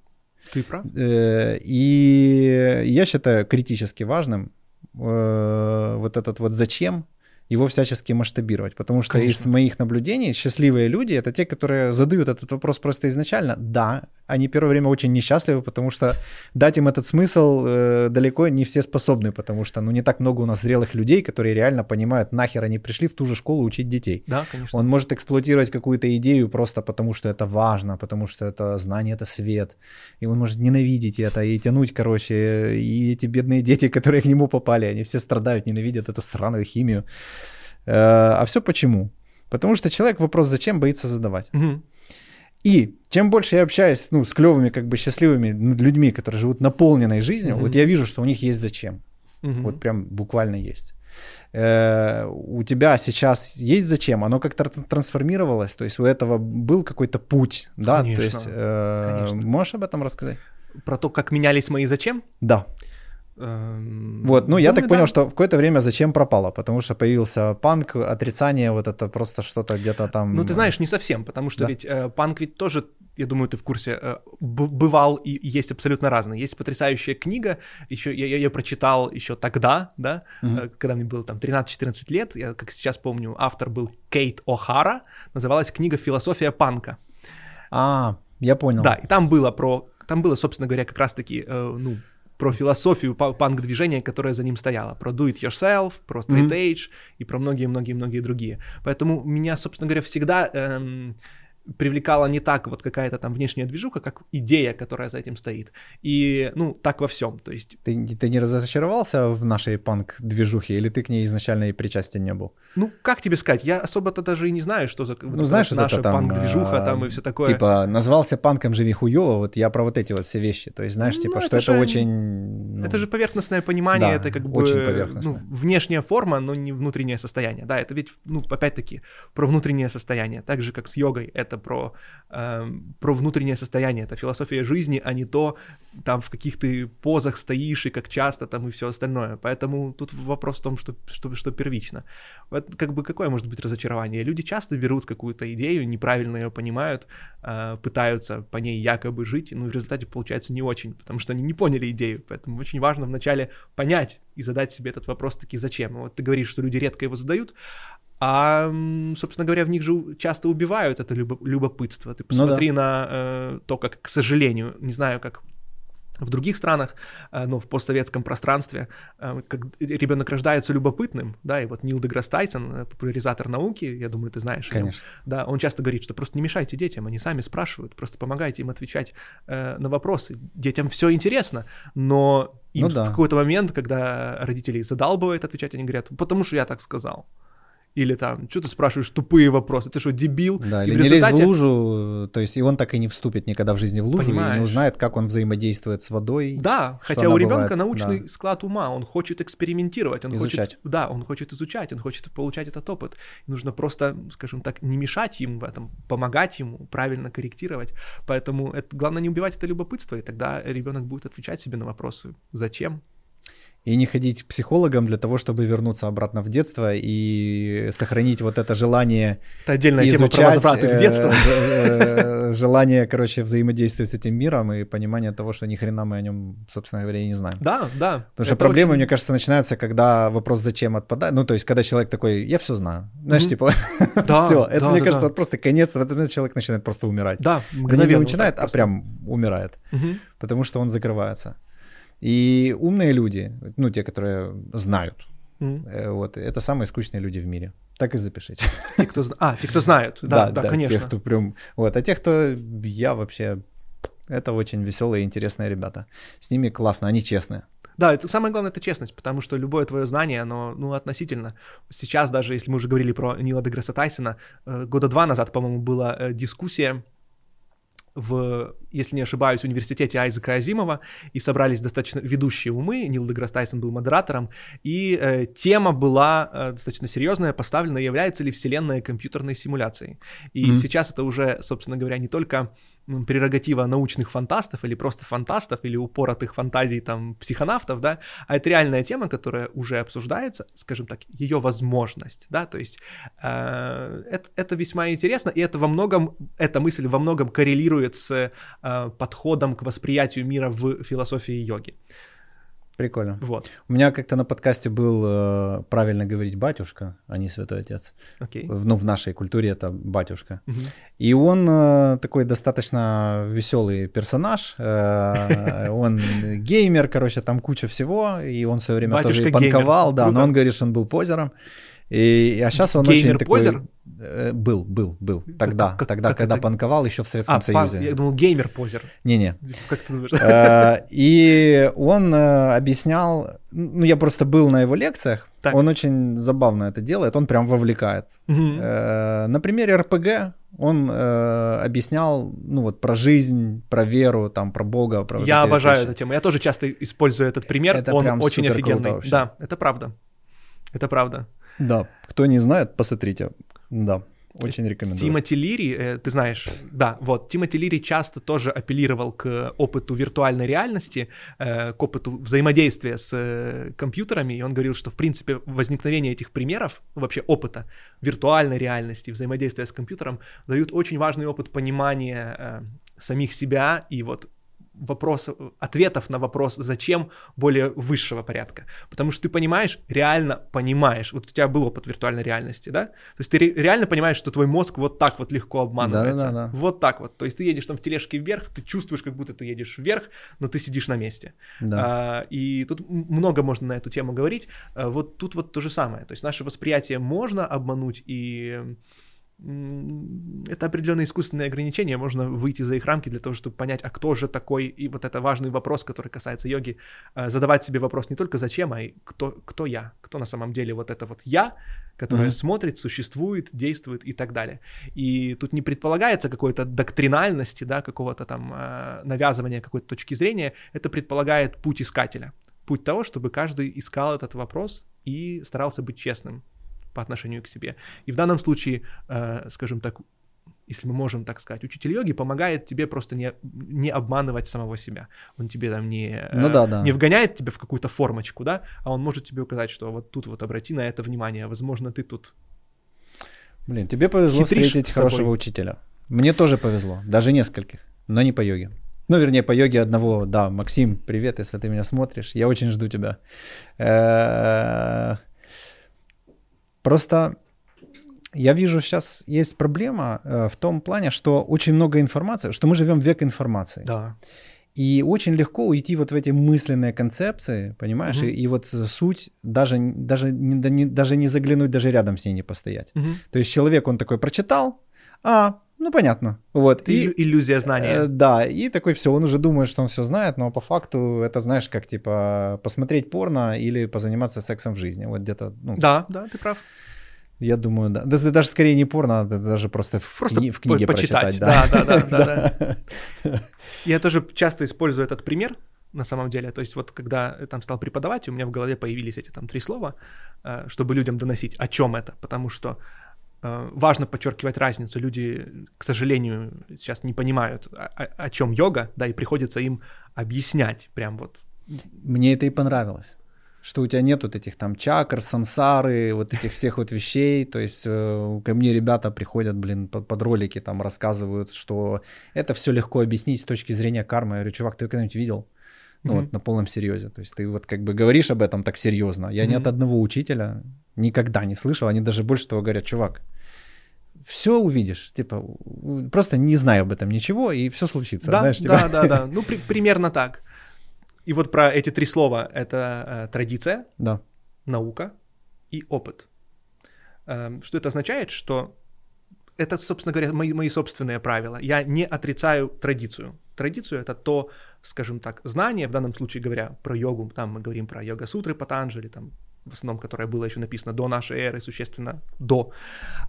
Ты прав. Э, и я считаю критически важным э, вот этот вот зачем его всячески масштабировать. Потому что Конечно. из моих наблюдений счастливые люди это те, которые задают этот вопрос просто изначально. Да, они первое время очень несчастливы, потому что дать им этот смысл э, далеко не все способны, потому что ну не так много у нас зрелых людей, которые реально понимают, нахер они пришли в ту же школу учить детей. Да, конечно. Он может эксплуатировать какую-то идею просто потому, что это важно, потому что это знание, это свет. И он может ненавидеть это и тянуть, короче, и эти бедные дети, которые к нему попали, они все страдают, ненавидят эту сраную химию. Э, а все почему? Потому что человек вопрос зачем боится задавать. Угу. И чем больше я общаюсь ну, с клевыми, как бы счастливыми людьми, которые живут наполненной жизнью, mm вот я вижу, что у них есть зачем. mm Вот прям буквально есть. Э, у тебя сейчас есть зачем? Оно как-то трансформировалось? То есть у этого был какой-то путь, да? Конечно, то есть э, конечно. можешь об этом рассказать? Про то, как менялись мои зачем? Да. Эм, Вот, ну я так понял, да. что в какое-то время зачем пропало, потому что появился панк, отрицание, вот это просто что-то где-то там. Ну, ты знаешь, не совсем, потому что Да. ведь э, панк ведь тоже, я думаю, ты в курсе, э, бывал и есть абсолютно разный. Есть потрясающая книга, еще я ее прочитал еще тогда, да, Мгм. э, когда мне было там 13-14 лет, я как сейчас помню, автор был Кейт О'Хара, называлась книга «Философия панка». А, я понял. Да, и там было про, там было, собственно говоря, как раз-таки, э, ну, про философию па- панк-движения, которое за ним стояло, про do it yourself, про straight Мгм. edge и про многие-многие-многие другие. Поэтому меня, собственно говоря, всегда эм, привлекала не так вот какая-то там внешняя движуха, как идея, которая за этим стоит. И, ну, так во всем. То есть, Ты, ты не разочаровался в нашей панк-движухе, или ты к ней изначально и причастен не был? ну, как тебе сказать, я особо-то даже и не знаю, что за Ну, знаешь, вот вот наша это там, панк-движуха а, там и все такое. Типа, назвался панком «Живи хуёво», вот я про вот эти вот все вещи. То есть, знаешь, Ну, типа, это что это же- очень... ну, Это же поверхностное понимание, Да, это как бы очень ну, поверхностное. внешняя форма, но не внутреннее состояние. Да, это ведь, ну, опять-таки, про внутреннее состояние. Так же, как с йогой, это про, эм, про внутреннее состояние, это философия жизни, а не то, там, в каких ты позах стоишь и как часто там и все остальное. Поэтому тут вопрос в том, что, что, что первично. Вот, как бы, какое может быть разочарование? Люди часто берут какую-то идею, неправильно ее понимают, э, пытаются по ней якобы жить, но в результате получается не очень, потому что они не поняли идею. Поэтому очень важно вначале понять и задать себе этот вопрос таки зачем. Вот ты говоришь, что люди редко его задают, а, собственно говоря, в них же часто убивают это любо- любопытство. Ты Ну посмотри на э, то, как, к сожалению, не знаю, как в других странах, э, но в постсоветском пространстве, э, как ребенок рождается любопытным, да, и вот Нил Деграсс Тайсон, э, популяризатор науки, я думаю, ты знаешь, Конечно. да, он часто говорит, что просто не мешайте детям, они сами спрашивают, просто помогайте им отвечать э, на вопросы. Детям все интересно, но им Ну в да. какой-то момент, когда родителей задалбывает отвечать, они говорят, потому что я так сказал. Или там, что ты спрашиваешь тупые вопросы, ты что, дебил? Да, И или в не лезь в результате- лужу, то есть и он так и не вступит никогда в жизни в лужу и Понимаешь. не узнает, как он взаимодействует с водой. Да, хотя у ребенка бывает, научный да. склад ума, он хочет экспериментировать, он Изучать. хочет, да, он хочет изучать, он хочет получать этот опыт. Нужно просто, скажем так, не мешать ему в этом, помогать ему, правильно корректировать. Поэтому это, главное не убивать это любопытство, и тогда ребенок будет отвечать себе на вопросы, зачем. И не ходить к психологам для того, чтобы вернуться обратно в детство и сохранить вот это желание Это отдельная тема про изучать, возвраты в э, детство. э, желание, короче, взаимодействовать с этим миром и понимание того, что ни хрена мы о нем, собственно говоря, и не знаем. Да, да. Потому что проблемы, очень- мне кажется, начинаются, когда вопрос «зачем» отпадает. Ну, то есть, когда человек такой «я все знаю». Знаешь, Мгм. типа, Да, все. Это, да, мне да, кажется, вот просто конец. В этот момент человек начинает просто умирать. Да, не мгновенно. вот начинает, а прям умирает. Потому что он закрывается. И умные люди, ну, те, которые знают, э, вот, это самые скучные люди в мире. Так и запишите. Те, кто А, те, кто знают. Да, да, конечно. Те, кто прям... Вот, а те, кто... Я вообще... Это очень веселые и интересные ребята. С ними классно, они честные. Да, это самое главное это честность, потому что любое твое знание, оно ну, относительно. Сейчас даже, если мы уже говорили про Нила Деграсса Тайсона, э, года два назад, по-моему, была э, дискуссия в, если не ошибаюсь, университете Айзека Азимова, и собрались достаточно ведущие умы, Нил Деграсс Тайсон был модератором, и э, тема была э, достаточно серьезная, поставлена, является ли Вселенная компьютерной симуляцией. И Мгм. сейчас это уже, собственно говоря, не только прерогатива научных фантастов или просто фантастов или упоротых фантазий там психонавтов, да, а это реальная тема, которая уже обсуждается, скажем так, ее возможность, да, то есть э, это, это весьма интересно, и это во многом, эта мысль во многом коррелирует с э, подходом к восприятию мира в философии йоги. Прикольно. Вот, У меня как-то на подкасте был э, правильно говорить батюшка, а не святой отец. окей. В- Ну, в нашей культуре это батюшка. Мгм. И он э, такой достаточно веселый персонаж. э, он геймер, короче, там куча всего. И он в свое время тоже и панковал, да, Круто. но он говорит, что он был позером. И, а сейчас он очень такой... Геймер-позер? Э, Был, был, был. Тогда, как- тогда, как когда это? панковал еще в Советском А, пан- Союзе. я думал, геймер-позер. Не-не. Как ты думаешь? Э, И он э, объяснял, ну я просто был на его лекциях, Так. он очень забавно это делает, он прям вовлекает. На примере РПГ он э, объяснял, ну вот про жизнь, про веру, там про Бога, про Я обожаю вещи. эту тему. Я тоже часто использую этот пример. Это он прям очень офигенный. Да, это правда. Это правда. Да, кто не знает, посмотрите. Да. Очень рекомендую. Тимоти Лири, э, ты знаешь, да, вот, Тимоти Лири часто тоже апеллировал к опыту виртуальной реальности, э, к опыту взаимодействия с э, компьютерами, и он говорил, что, в принципе, возникновение этих примеров, вообще опыта виртуальной реальности, взаимодействия с компьютером, дают очень важный опыт понимания самих себя и вот вопросов, ответов на вопрос «зачем» более высшего порядка. Потому что ты понимаешь, реально понимаешь. Вот у тебя был опыт виртуальной реальности, да? То есть ты реально понимаешь, что твой мозг вот так вот легко обманывается. Да, да, да. Вот так вот. То есть ты едешь там в тележке вверх, ты чувствуешь, как будто ты едешь вверх, но ты сидишь на месте. Да. А, и тут много можно на эту тему говорить. А, вот тут вот то же самое. То есть наше восприятие можно обмануть и это определенные искусственные ограничения, можно выйти за их рамки для того, чтобы понять, а кто же такой, и вот это важный вопрос, который касается йоги, э, задавать себе вопрос не только зачем, а и кто, кто я, кто на самом деле вот это вот я, которое mm-hmm. смотрит, существует, действует и так далее. И тут не предполагается какой-то доктринальности, да, какого-то там э, навязывания какой-то точки зрения, это предполагает путь искателя, путь того, чтобы каждый искал этот вопрос и старался быть честным по отношению к себе. И в данном случае, э, скажем так, если мы можем так сказать, учитель йоги помогает тебе просто не, не обманывать самого себя. Он тебе там не, э, ну, да, да. не вгоняет тебя в какую-то формочку, да, а он может тебе указать, что вот тут вот обрати на это внимание, возможно, ты тут... Блин, тебе повезло встретить хорошего учителя. Мне тоже повезло, даже нескольких, но не по йоге. Ну, вернее, по йоге одного, да, Максим, привет, если ты меня смотришь, я очень жду тебя. Просто я вижу, сейчас есть проблема э, в том плане, что очень много информации, что мы живем в век информации. Да. И очень легко уйти вот в эти мысленные концепции, понимаешь, угу. и, и вот суть даже, даже, не, даже не заглянуть, даже рядом с ней не постоять. Угу. То есть человек, он такой прочитал, а, ну понятно. Вот. Это и, иллюзия знания. Э, да, и такой все, он уже думает, что он все знает, но по факту это знаешь, как типа посмотреть порно или позаниматься сексом в жизни. Вот где-то. Ну, да, да, ты прав. Я думаю, да. Да, даже скорее не порно, это даже просто в, просто кни- в книге по- почитать. Прочитать, да, да, да, да, да. Я тоже часто использую этот пример, на самом деле. То есть вот когда я там стал преподавать, у меня в голове появились эти там три слова, э, чтобы людям доносить, о чем это, потому что важно подчеркивать разницу. Люди, к сожалению, сейчас не понимают, о, о чем йога, да, и приходится им объяснять прям вот. Мне это и понравилось что у тебя нет вот этих там чакр, сансары, вот этих всех вот вещей, то есть э, ко мне ребята приходят, блин, под, под ролики там рассказывают, что это все легко объяснить с точки зрения кармы. Я говорю, чувак, ты когда-нибудь видел? Ну, mm-hmm. вот на полном серьезе. То есть ты вот как бы говоришь об этом так серьезно. Я mm-hmm. ни от одного учителя никогда не слышал. Они даже больше того говорят, чувак, все увидишь, типа, просто не знаю об этом ничего, и все случится. Да, знаешь, типа. да, да, да. Ну, при, примерно так. И вот про эти три слова это э, традиция, да. наука и опыт. Э, что это означает? Что это, собственно говоря, мои, мои собственные правила. Я не отрицаю традицию. Традицию это то, скажем так, знание, в данном случае говоря про йогу, там мы говорим про йога-сутры Патанджали, там в основном, которое было еще написано до нашей эры, существенно до,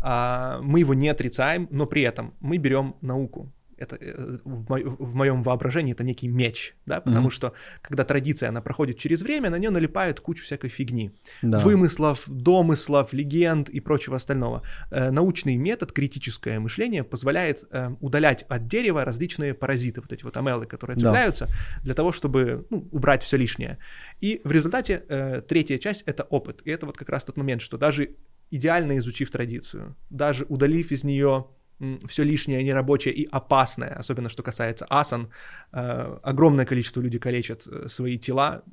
а, мы его не отрицаем, но при этом мы берем науку, это э, в, мо- в моем воображении это некий меч, да, потому mm-hmm. что когда традиция, она проходит через время, на нее налипает кучу всякой фигни, да. вымыслов, домыслов, легенд и прочего остального. Э, научный метод, критическое мышление позволяет э, удалять от дерева различные паразиты, вот эти вот амелы, которые цепляются, да. для того, чтобы ну, убрать все лишнее. И в результате э, третья часть — это опыт. И это вот как раз тот момент, что даже идеально изучив традицию, даже удалив из нее все лишнее, нерабочее и опасное, особенно что касается асан. Э, огромное количество людей калечат э, свои тела,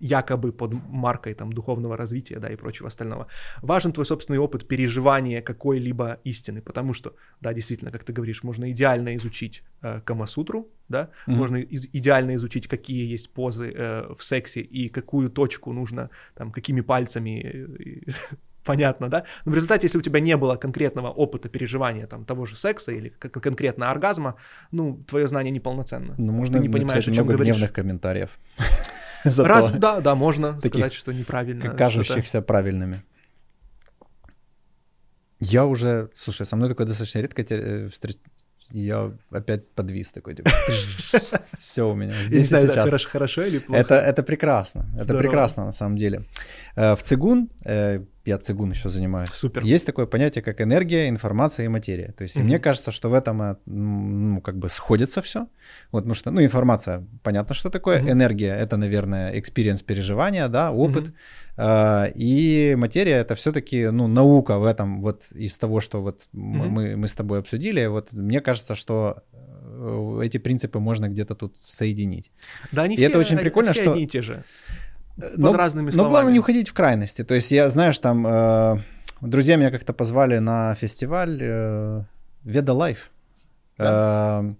якобы под маркой там духовного развития, да, и прочего остального. Важен твой собственный опыт переживания какой-либо истины, потому что, да, действительно, как ты говоришь, можно идеально изучить э, Камасутру, да, mm-hmm. можно из- идеально изучить, какие есть позы э, в сексе и какую точку нужно, там, какими пальцами э, понятно, да? Но в результате, если у тебя не было конкретного опыта переживания там того же секса или конкретно оргазма, ну, твое знание неполноценно. Ну, можно Ты не понимаешь, о чем много говоришь. гневных комментариев. Раз, да, да, можно Таких, сказать, что неправильно. Кажущихся правильными. Я уже, слушай, со мной такое достаточно редко э, я опять подвис такой, типа, все у меня здесь знаю, сейчас. Хорошо, хорошо или плохо? Это, это прекрасно, это Здорово. прекрасно на самом деле. Э, В цигун, э, я цигун еще занимаюсь, Супер. есть такое понятие, как энергия, информация и материя. То есть и Мгм. мне кажется, что в этом э, ну, как бы сходится все. Вот, потому что, ну, информация, понятно, что такое. Мгм. Энергия — это, наверное, experience переживания, да, опыт. Мгм. А, И материя — это все-таки, ну, наука в этом, вот из того, что вот Мгм. мы, мы с тобой обсудили, вот мне кажется, что э, эти принципы можно где-то тут соединить. Да, они И все, это очень прикольно, все что- одни и те же. Но, Под разными но словами. главное не уходить в крайности. То есть я, знаешь, там э, друзья меня как-то позвали на фестиваль э, Veda Life. Э,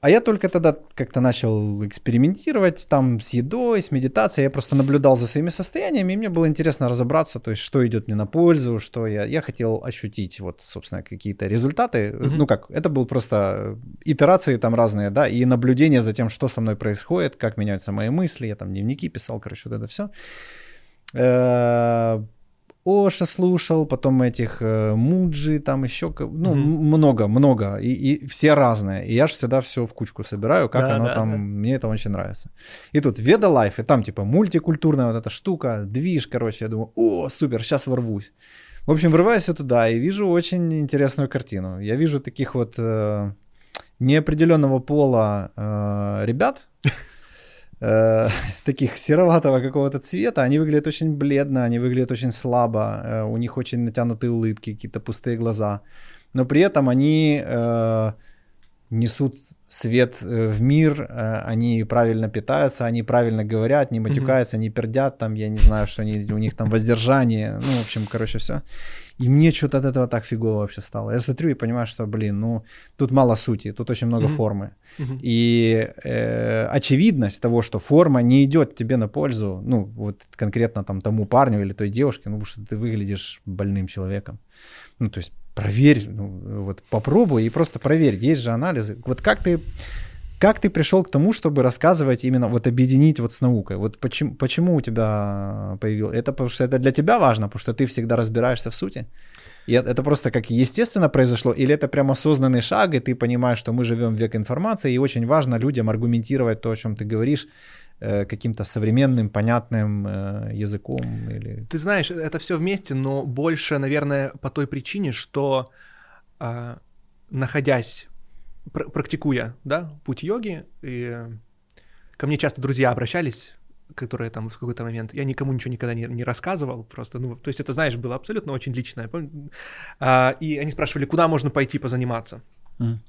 а я только тогда как-то начал экспериментировать там с едой, с медитацией. Я просто наблюдал за своими состояниями, и мне было интересно разобраться, то есть что идет мне на пользу, что я... Я хотел ощутить вот, собственно, какие-то результаты. Мгм. Ну как, это был просто итерации там разные, да, и наблюдение за тем, что со мной происходит, как меняются мои мысли. Я там дневники писал, короче, вот это все. Ошо слушал, потом этих э, Муджи, там еще, ну, м- много, много, и, и все разные. И я же всегда все в кучку собираю, как Да, оно да, там, да. мне это очень нравится. И тут Veda Life, и там типа мультикультурная вот эта штука, движ, короче, я думаю, о, супер, сейчас ворвусь. В общем, врываюсь я туда и вижу очень интересную картину. Я вижу таких вот э, неопределенного пола э, ребят, э, таких сероватого какого-то цвета. Они выглядят очень бледно, они выглядят очень слабо, э, у них очень натянутые улыбки, какие-то пустые глаза. Но при этом они э, несут свет в мир, э, они правильно питаются, они правильно говорят, не матюкаются, не пердят, там, я не знаю, что они, у них там воздержание, ну, в общем, короче, все. И мне что-то от этого так фигово вообще стало. Я смотрю и понимаю, что, блин, ну, тут мало сути, тут очень много Мгм. формы. Мгм. И э, очевидность того, что форма не идет тебе на пользу, ну, вот конкретно там тому парню или той девушке, ну, потому что ты выглядишь больным человеком. Ну, то есть проверь, ну, вот попробуй и просто проверь, есть же анализы. Вот как ты, как ты пришел к тому, чтобы рассказывать именно, вот объединить вот с наукой? Вот почему, почему у тебя появилось? Это потому что это для тебя важно, потому что ты всегда разбираешься в сути? И это просто как естественно произошло, или это прям осознанный шаг, и ты понимаешь, что мы живем в век информации, и очень важно людям аргументировать то, о чем ты говоришь, э, каким-то современным, понятным э, языком или... Ты знаешь, это все вместе, но больше, наверное, по той причине, что а, находясь, пр- практикуя, да, путь йоги, и ко мне часто друзья обращались, которые там в какой-то момент, я никому ничего никогда не, не рассказывал, просто, ну, то есть это, знаешь, было абсолютно очень личное, а, и они спрашивали, куда можно пойти позаниматься.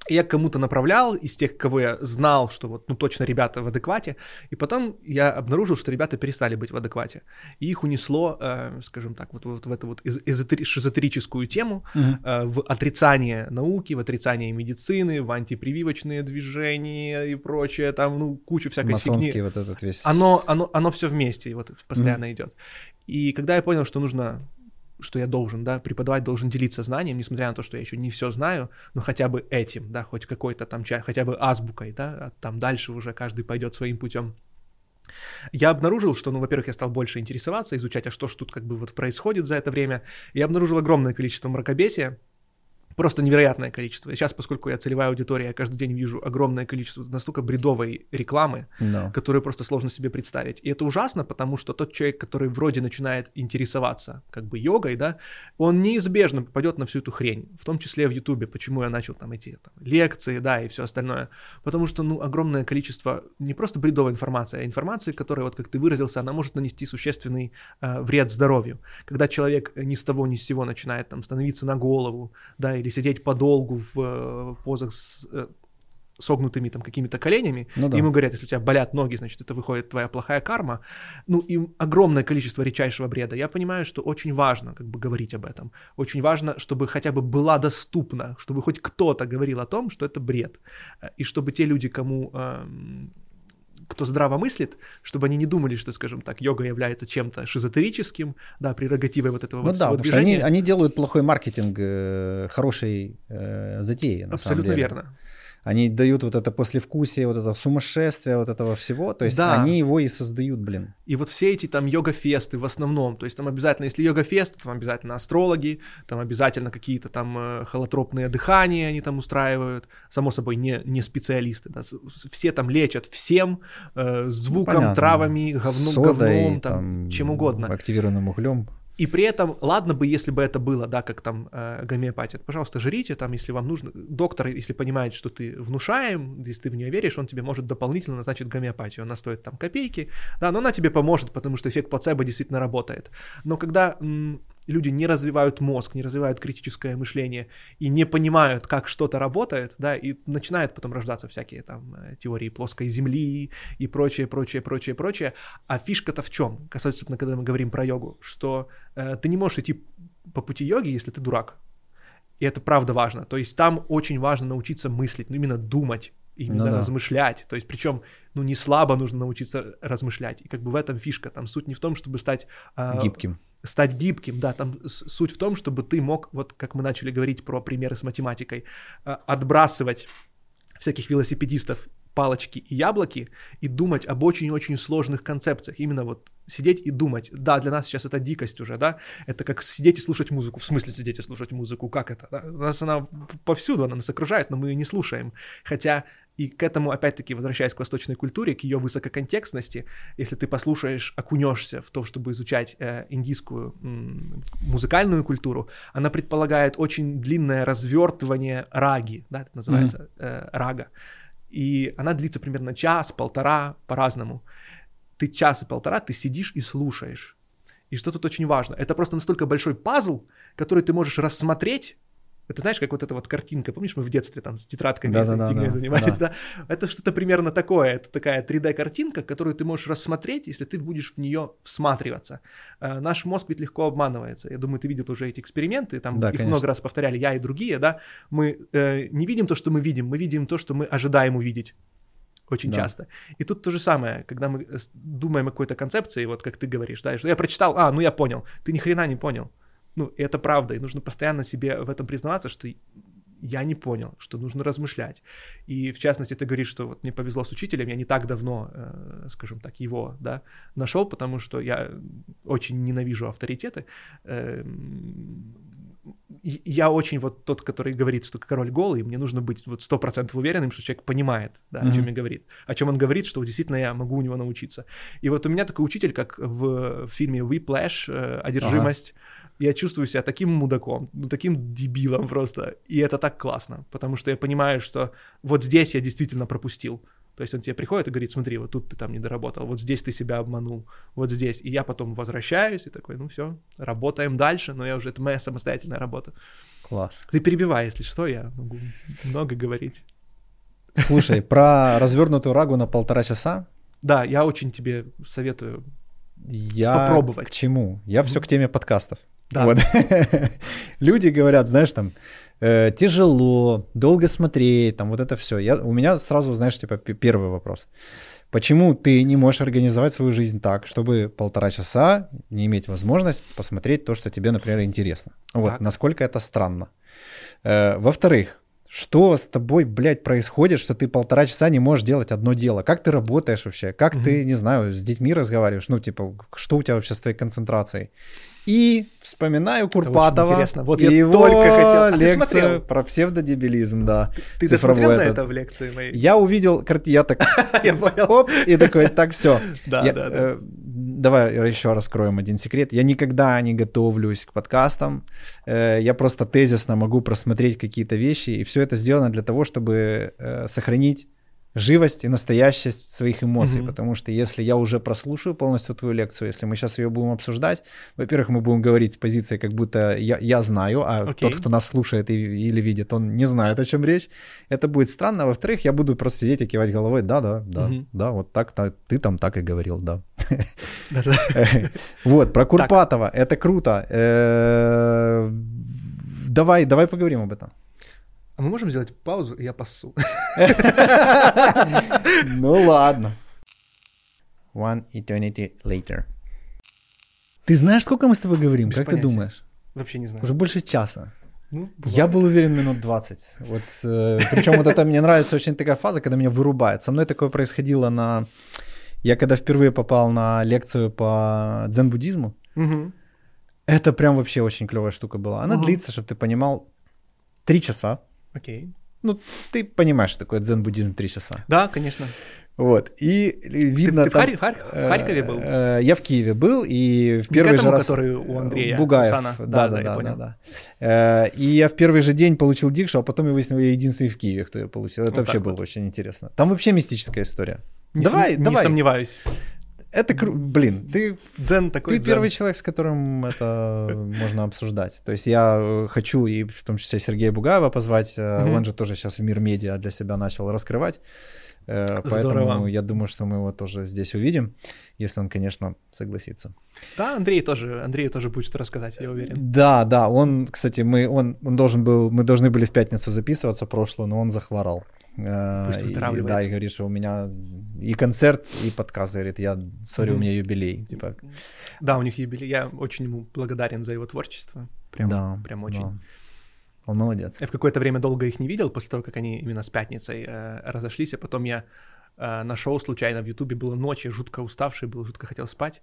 И я кому-то направлял из тех, кого я знал, что вот, ну, точно ребята в адеквате. И потом я обнаружил, что ребята перестали быть в адеквате. И их унесло, э, скажем так, вот, вот в эту вот эз- эзотери- шизотерическую тему, э, в отрицание науки, в отрицание медицины, в антипрививочные движения и прочее, там, ну, кучу всякой Масонский фигни. вот этот весь... Оно, оно, оно все вместе, вот постоянно идет. И когда я понял, что нужно что я должен, да, преподавать должен делиться знанием, несмотря на то, что я еще не все знаю, но хотя бы этим, да, хоть какой-то там хотя бы азбукой, да, а там дальше уже каждый пойдет своим путем. Я обнаружил, что, ну, во-первых, я стал больше интересоваться, изучать, а что ж тут как бы вот происходит за это время. Я обнаружил огромное количество мракобесия, просто невероятное количество. И сейчас, поскольку я целевая аудитория, я каждый день вижу огромное количество настолько бредовой рекламы, No. которую просто сложно себе представить. И это ужасно, потому что тот человек, который вроде начинает интересоваться как бы йогой, да, он неизбежно попадет на всю эту хрень, в том числе в Ютубе, почему я начал там эти там, лекции, да, и все остальное. Потому что, ну, огромное количество не просто бредовой информации, а информации, которая, вот как ты выразился, она может нанести существенный э, вред здоровью. Когда человек ни с того ни с сего начинает там становиться на голову, да, или сидеть подолгу в э, позах с э, согнутыми там какими-то коленями, Ну да. ему говорят, если у тебя болят ноги, значит, это выходит твоя плохая карма. Ну, и огромное количество редчайшего бреда. Я понимаю, что очень важно как бы говорить об этом. Очень важно, чтобы хотя бы была доступна, чтобы хоть кто-то говорил о том, что это бред. Э, И чтобы те люди, кому эм, кто здраво мыслит, чтобы они не думали, что, скажем так, йога является чем-то шизотерическим, да, прерогативой вот этого Ну вот да, всего потому что они, движения. они делают плохой маркетинг э, хорошей э, затеи, на Абсолютно самом деле. верно. Они дают вот это послевкусие, вот это сумасшествие вот этого всего, то есть да. они его и создают, блин. И вот все эти там йога-фесты в основном, то есть там обязательно, если йога-фест, то там обязательно астрологи, там обязательно какие-то там э, холотропные дыхания они там устраивают, само собой не, не специалисты, да, все там лечат всем, э, звуком, ну, травами, говном, Содой, говном там, там, чем угодно. Активированным углем. И при этом, ладно бы, если бы это было, да, как там э, гомеопатия, пожалуйста, жрите, там, если вам нужно. Доктор, если понимает, что ты внушаем, если ты в нее веришь, он тебе может дополнительно назначить гомеопатию. Она стоит там копейки, да, но она тебе поможет, потому что эффект плацебо действительно работает. Но когда люди не развивают мозг, не развивают критическое мышление и не понимают, как что-то работает, да, и начинают потом рождаться всякие там э, теории плоской земли и прочее, прочее, прочее, прочее. А фишка-то в чем? Касательно, когда мы говорим про йогу, что э, ты не можешь идти по пути йоги, если ты дурак. И это правда важно. То есть там очень важно научиться мыслить, ну именно думать, именно ну, да. размышлять. То есть, причем, ну, не слабо нужно научиться размышлять. И как бы в этом фишка. Там суть не в том, чтобы стать... Э, Гибким стать гибким, да, там суть в том, чтобы ты мог, вот как мы начали говорить про примеры с математикой, э, отбрасывать всяких велосипедистов палочки и яблоки и думать об очень-очень сложных концепциях. Именно вот сидеть и думать. Да, для нас сейчас это дикость уже, да? Это как сидеть и слушать музыку. В смысле сидеть и слушать музыку? Как это? Да? У нас она повсюду, она нас окружает, но мы ее не слушаем. Хотя и к этому, опять-таки, возвращаясь к восточной культуре, к ее высококонтекстности, если ты послушаешь, окунешься в то, чтобы изучать э, индийскую м, музыкальную культуру, она предполагает очень длинное развертывание раги, да, это называется mm-hmm. э, рага. И она длится примерно час, полтора, по-разному. Ты час и полтора, ты сидишь и слушаешь. И что тут очень важно, это просто настолько большой пазл, который ты можешь рассмотреть это знаешь, как вот эта вот картинка, помнишь, мы в детстве там с тетрадками да, да, да, занимались, да. да? Это что-то примерно такое, это такая 3D-картинка, которую ты можешь рассмотреть, если ты будешь в нее всматриваться. Э, наш мозг ведь легко обманывается. Я думаю, ты видел уже эти эксперименты, там да, их конечно. много раз повторяли, я и другие, да. Мы э, не видим то, что мы видим, мы видим то, что мы ожидаем увидеть очень да. часто. И тут то же самое, когда мы э, думаем о какой-то концепции, вот как ты говоришь, да, что я прочитал, а, ну я понял, ты ни хрена не понял. Ну, это правда, и нужно постоянно себе в этом признаваться, что я не понял, что нужно размышлять. И в частности, ты говоришь, что вот мне повезло с учителем, я не так давно, э, скажем так, его, да, нашел, потому что я очень ненавижу авторитеты. Э, я очень вот тот, который говорит, что король голый, мне нужно быть вот сто процентов уверенным, что человек понимает, да, mm-hmm. о чем я говорит, о чем он говорит, что действительно я могу у него научиться. И вот у меня такой учитель, как в фильме Whiplash, э, «Одержимость», ага я чувствую себя таким мудаком, ну, таким дебилом просто. И это так классно, потому что я понимаю, что вот здесь я действительно пропустил. То есть он тебе приходит и говорит, смотри, вот тут ты там не доработал, вот здесь ты себя обманул, вот здесь. И я потом возвращаюсь и такой, ну все, работаем дальше, но я уже, это моя самостоятельная работа. Класс. Ты перебивай, если что, я могу много говорить. Слушай, про развернутую рагу на полтора часа. Да, я очень тебе советую я попробовать. К чему? Я все к теме подкастов. Да. Вот. Люди говорят, знаешь, там, э, тяжело, долго смотреть, там, вот это все. Я, у меня сразу, знаешь, типа, первый вопрос. Почему ты не можешь организовать свою жизнь так, чтобы полтора часа не иметь возможность посмотреть то, что тебе, например, интересно? Вот, так. насколько это странно. Э, во-вторых, что с тобой, блядь, происходит, что ты полтора часа не можешь делать одно дело? Как ты работаешь вообще? Как mm ты, не знаю, с детьми разговариваешь? Ну, типа, что у тебя вообще с твоей концентрацией? И вспоминаю Курпатова. интересно. Вот я его только хотел. А лекцию про псевдодебилизм, да. Ты досмотрел на это в лекции моей? Я увидел, я так, я понял. оп, и такой, так, все. Да, да, да. Э, давай еще раскроем один секрет. Я никогда не готовлюсь к подкастам. Э, я просто тезисно могу просмотреть какие-то вещи, и все это сделано для того, чтобы э, сохранить живость и настоящесть своих эмоций, mm-hmm. потому что если я уже прослушаю полностью твою лекцию, если мы сейчас ее будем обсуждать, во-первых, мы будем говорить с позиции, как будто я, я знаю, а okay. тот, кто нас слушает и, или видит, он не знает, о чем речь. Это будет странно. Во-вторых, я буду просто сидеть и кивать головой, да, да, да, mm-hmm. да, вот так, так, ты там так и говорил, да. Вот, про Курпатова, это круто. Э, давай, давай поговорим об этом. А мы можем сделать паузу, и я пасу. Ну ладно. One eternity later. Ты знаешь, сколько мы с тобой говорим? Без как понятия. ты думаешь? Вообще не знаю. Уже больше часа. Ну, я был уверен минут 20. Вот, э, причем вот это мне нравится очень такая фаза, когда меня вырубает. Со мной такое происходило на... Я когда впервые попал на лекцию по дзен-буддизму, угу. это прям вообще очень клевая штука была. Она угу. длится, чтобы ты понимал, три часа. Окей. Ну, ты понимаешь, что такое дзен-буддизм три часа. Да, конечно. Вот, и видно... Ты, ты там, в, Харь, в Харькове был? Э, я в Киеве был, и в первый этому, же раз... который у Андрея Бугаев, Сана. Да, да, да, да, да, да. Э, и я в первый же день получил дикшу, а потом я выяснил, я единственный в Киеве, кто ее получил. Это вот вообще было вот. очень интересно. Там вообще мистическая история. Не давай, сом... давай. Не сомневаюсь. Это кру... блин, ты дзен такой. Ты дзен. первый человек, с которым это можно обсуждать. То есть я э, хочу и в том числе Сергея Бугаева позвать. Он же тоже сейчас в мир медиа для себя начал раскрывать. Э, поэтому Здорово. я думаю, что мы его тоже здесь увидим, если он, конечно, согласится. Да, Андрей тоже, Андрей тоже будет рассказать, я уверен. Да, да, он, кстати, мы, он, он должен был, мы должны были в пятницу записываться прошлую, но он захворал. Э, Пусть и, да, и говорит, что у меня и концерт, и подкаст, говорит, я, сори, mm-hmm. у меня юбилей, типа. Да, у них юбилей, я очень ему благодарен за его творчество, прям, да, прям очень. Да. Он молодец. Я в какое-то время долго их не видел, после того, как они именно с Пятницей э, разошлись, а потом я э, нашел случайно в Ютубе, было ночь, я жутко уставший был, жутко хотел спать,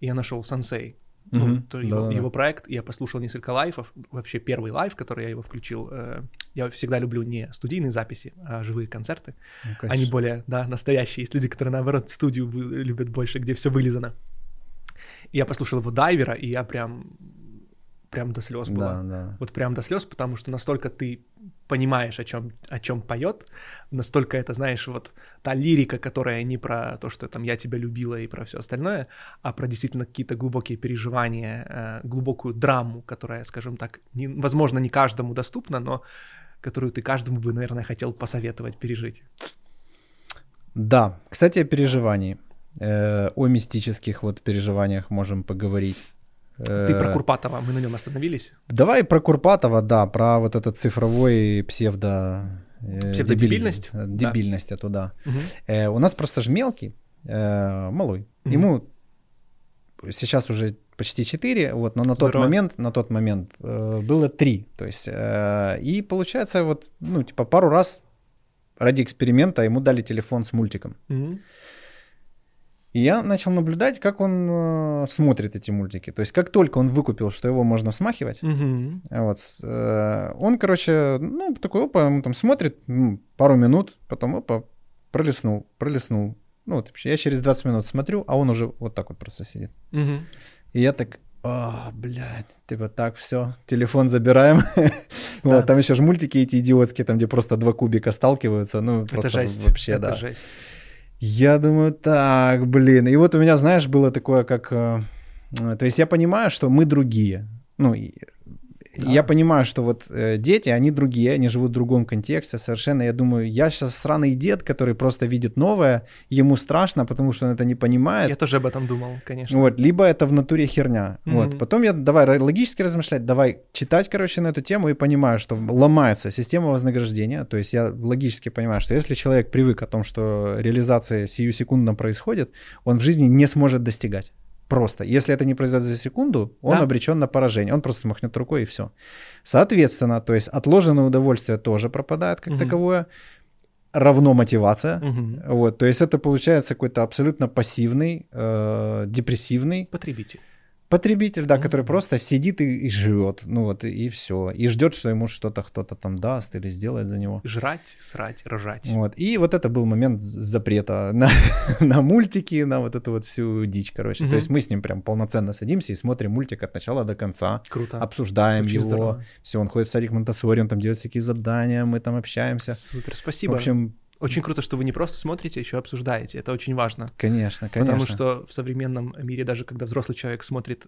и я нашел СанСэй. Mm-hmm. Ну, то да, его, да. его проект, я послушал несколько live ов, вообще первый live, который я его включил, э, я всегда люблю не студийные записи, а живые концерты, ну, они более, да, настоящие, есть люди, которые, наоборот, студию любят больше, где все вылизано. И я послушал его дайвера, и я прям прям до слез было. Да, да. Вот прям до слез, потому что настолько ты понимаешь, о чем, о чем поет, настолько это, знаешь, вот та лирика, которая не про то, что там я тебя любила и про все остальное, а про действительно какие-то глубокие переживания, э, глубокую драму, которая, скажем так, не, возможно, не каждому доступна, но которую ты каждому бы, наверное, хотел посоветовать пережить. Да, кстати, о переживании. Э, о мистических вот переживаниях можем поговорить. Ты про э, Курпатова, мы на нем остановились. Давай про Курпатова, да, про вот этот цифровой псевдо... Э, Псевдодебильность? Дебильность, да. туда. Угу. у нас просто ж мелкий, малой. Угу. Ему сейчас уже почти 4, вот, но на Здорово. тот момент, на тот момент было 3. То есть, и получается, вот, ну, типа, пару раз ради эксперимента ему дали телефон с мультиком. Угу. И я начал наблюдать, как он э, смотрит эти мультики. То есть, как только он выкупил, что его можно смахивать, угу. вот, э, он, короче, ну, такой, опа, он там смотрит ну, пару минут, потом, опа, пролистнул, пролистнул. Ну, вот, я через 20 минут смотрю, а он уже вот так вот просто сидит. Угу. И я так, о, блядь, типа так, все, телефон забираем. Да. вот, там еще же мультики эти идиотские, там, где просто два кубика сталкиваются. Ну, это просто жесть. вообще, это да. Жесть. Я думаю, так, блин. И вот у меня, знаешь, было такое, как... Э, то есть я понимаю, что мы другие. Ну, да. Я понимаю, что вот э, дети, они другие, они живут в другом контексте совершенно. Я думаю, я сейчас сраный дед, который просто видит новое, ему страшно, потому что он это не понимает. Я тоже об этом думал, конечно. Вот, либо это в натуре херня. Mm-hmm. Вот, потом я давай логически размышлять, давай читать, короче, на эту тему и понимаю, что ломается система вознаграждения. То есть я логически понимаю, что если человек привык о том, что реализация сию секундно происходит, он в жизни не сможет достигать. Просто. Если это не произойдет за секунду, он да. обречен на поражение. Он просто махнет рукой и все. Соответственно, то есть отложенное удовольствие тоже пропадает как угу. таковое. Равно мотивация. Угу. Вот, то есть это получается какой-то абсолютно пассивный, э, депрессивный. Потребитель. Потребитель, да, mm-hmm. который просто сидит и, и живет, ну вот, и, все. И ждет, что ему что-то кто-то там даст или сделает за него. Жрать, срать, рожать. Вот. И вот это был момент запрета на, на мультики, на вот эту вот всю дичь, короче. Mm-hmm. То есть мы с ним прям полноценно садимся и смотрим мультик от начала до конца. Круто. Обсуждаем Очень его. Здорово. Все, он ходит в садик Монтасори, он там делает всякие задания, мы там общаемся. Супер, спасибо. В общем, очень круто, что вы не просто смотрите, а еще обсуждаете. Это очень важно. Конечно, конечно. Потому что в современном мире, даже когда взрослый человек смотрит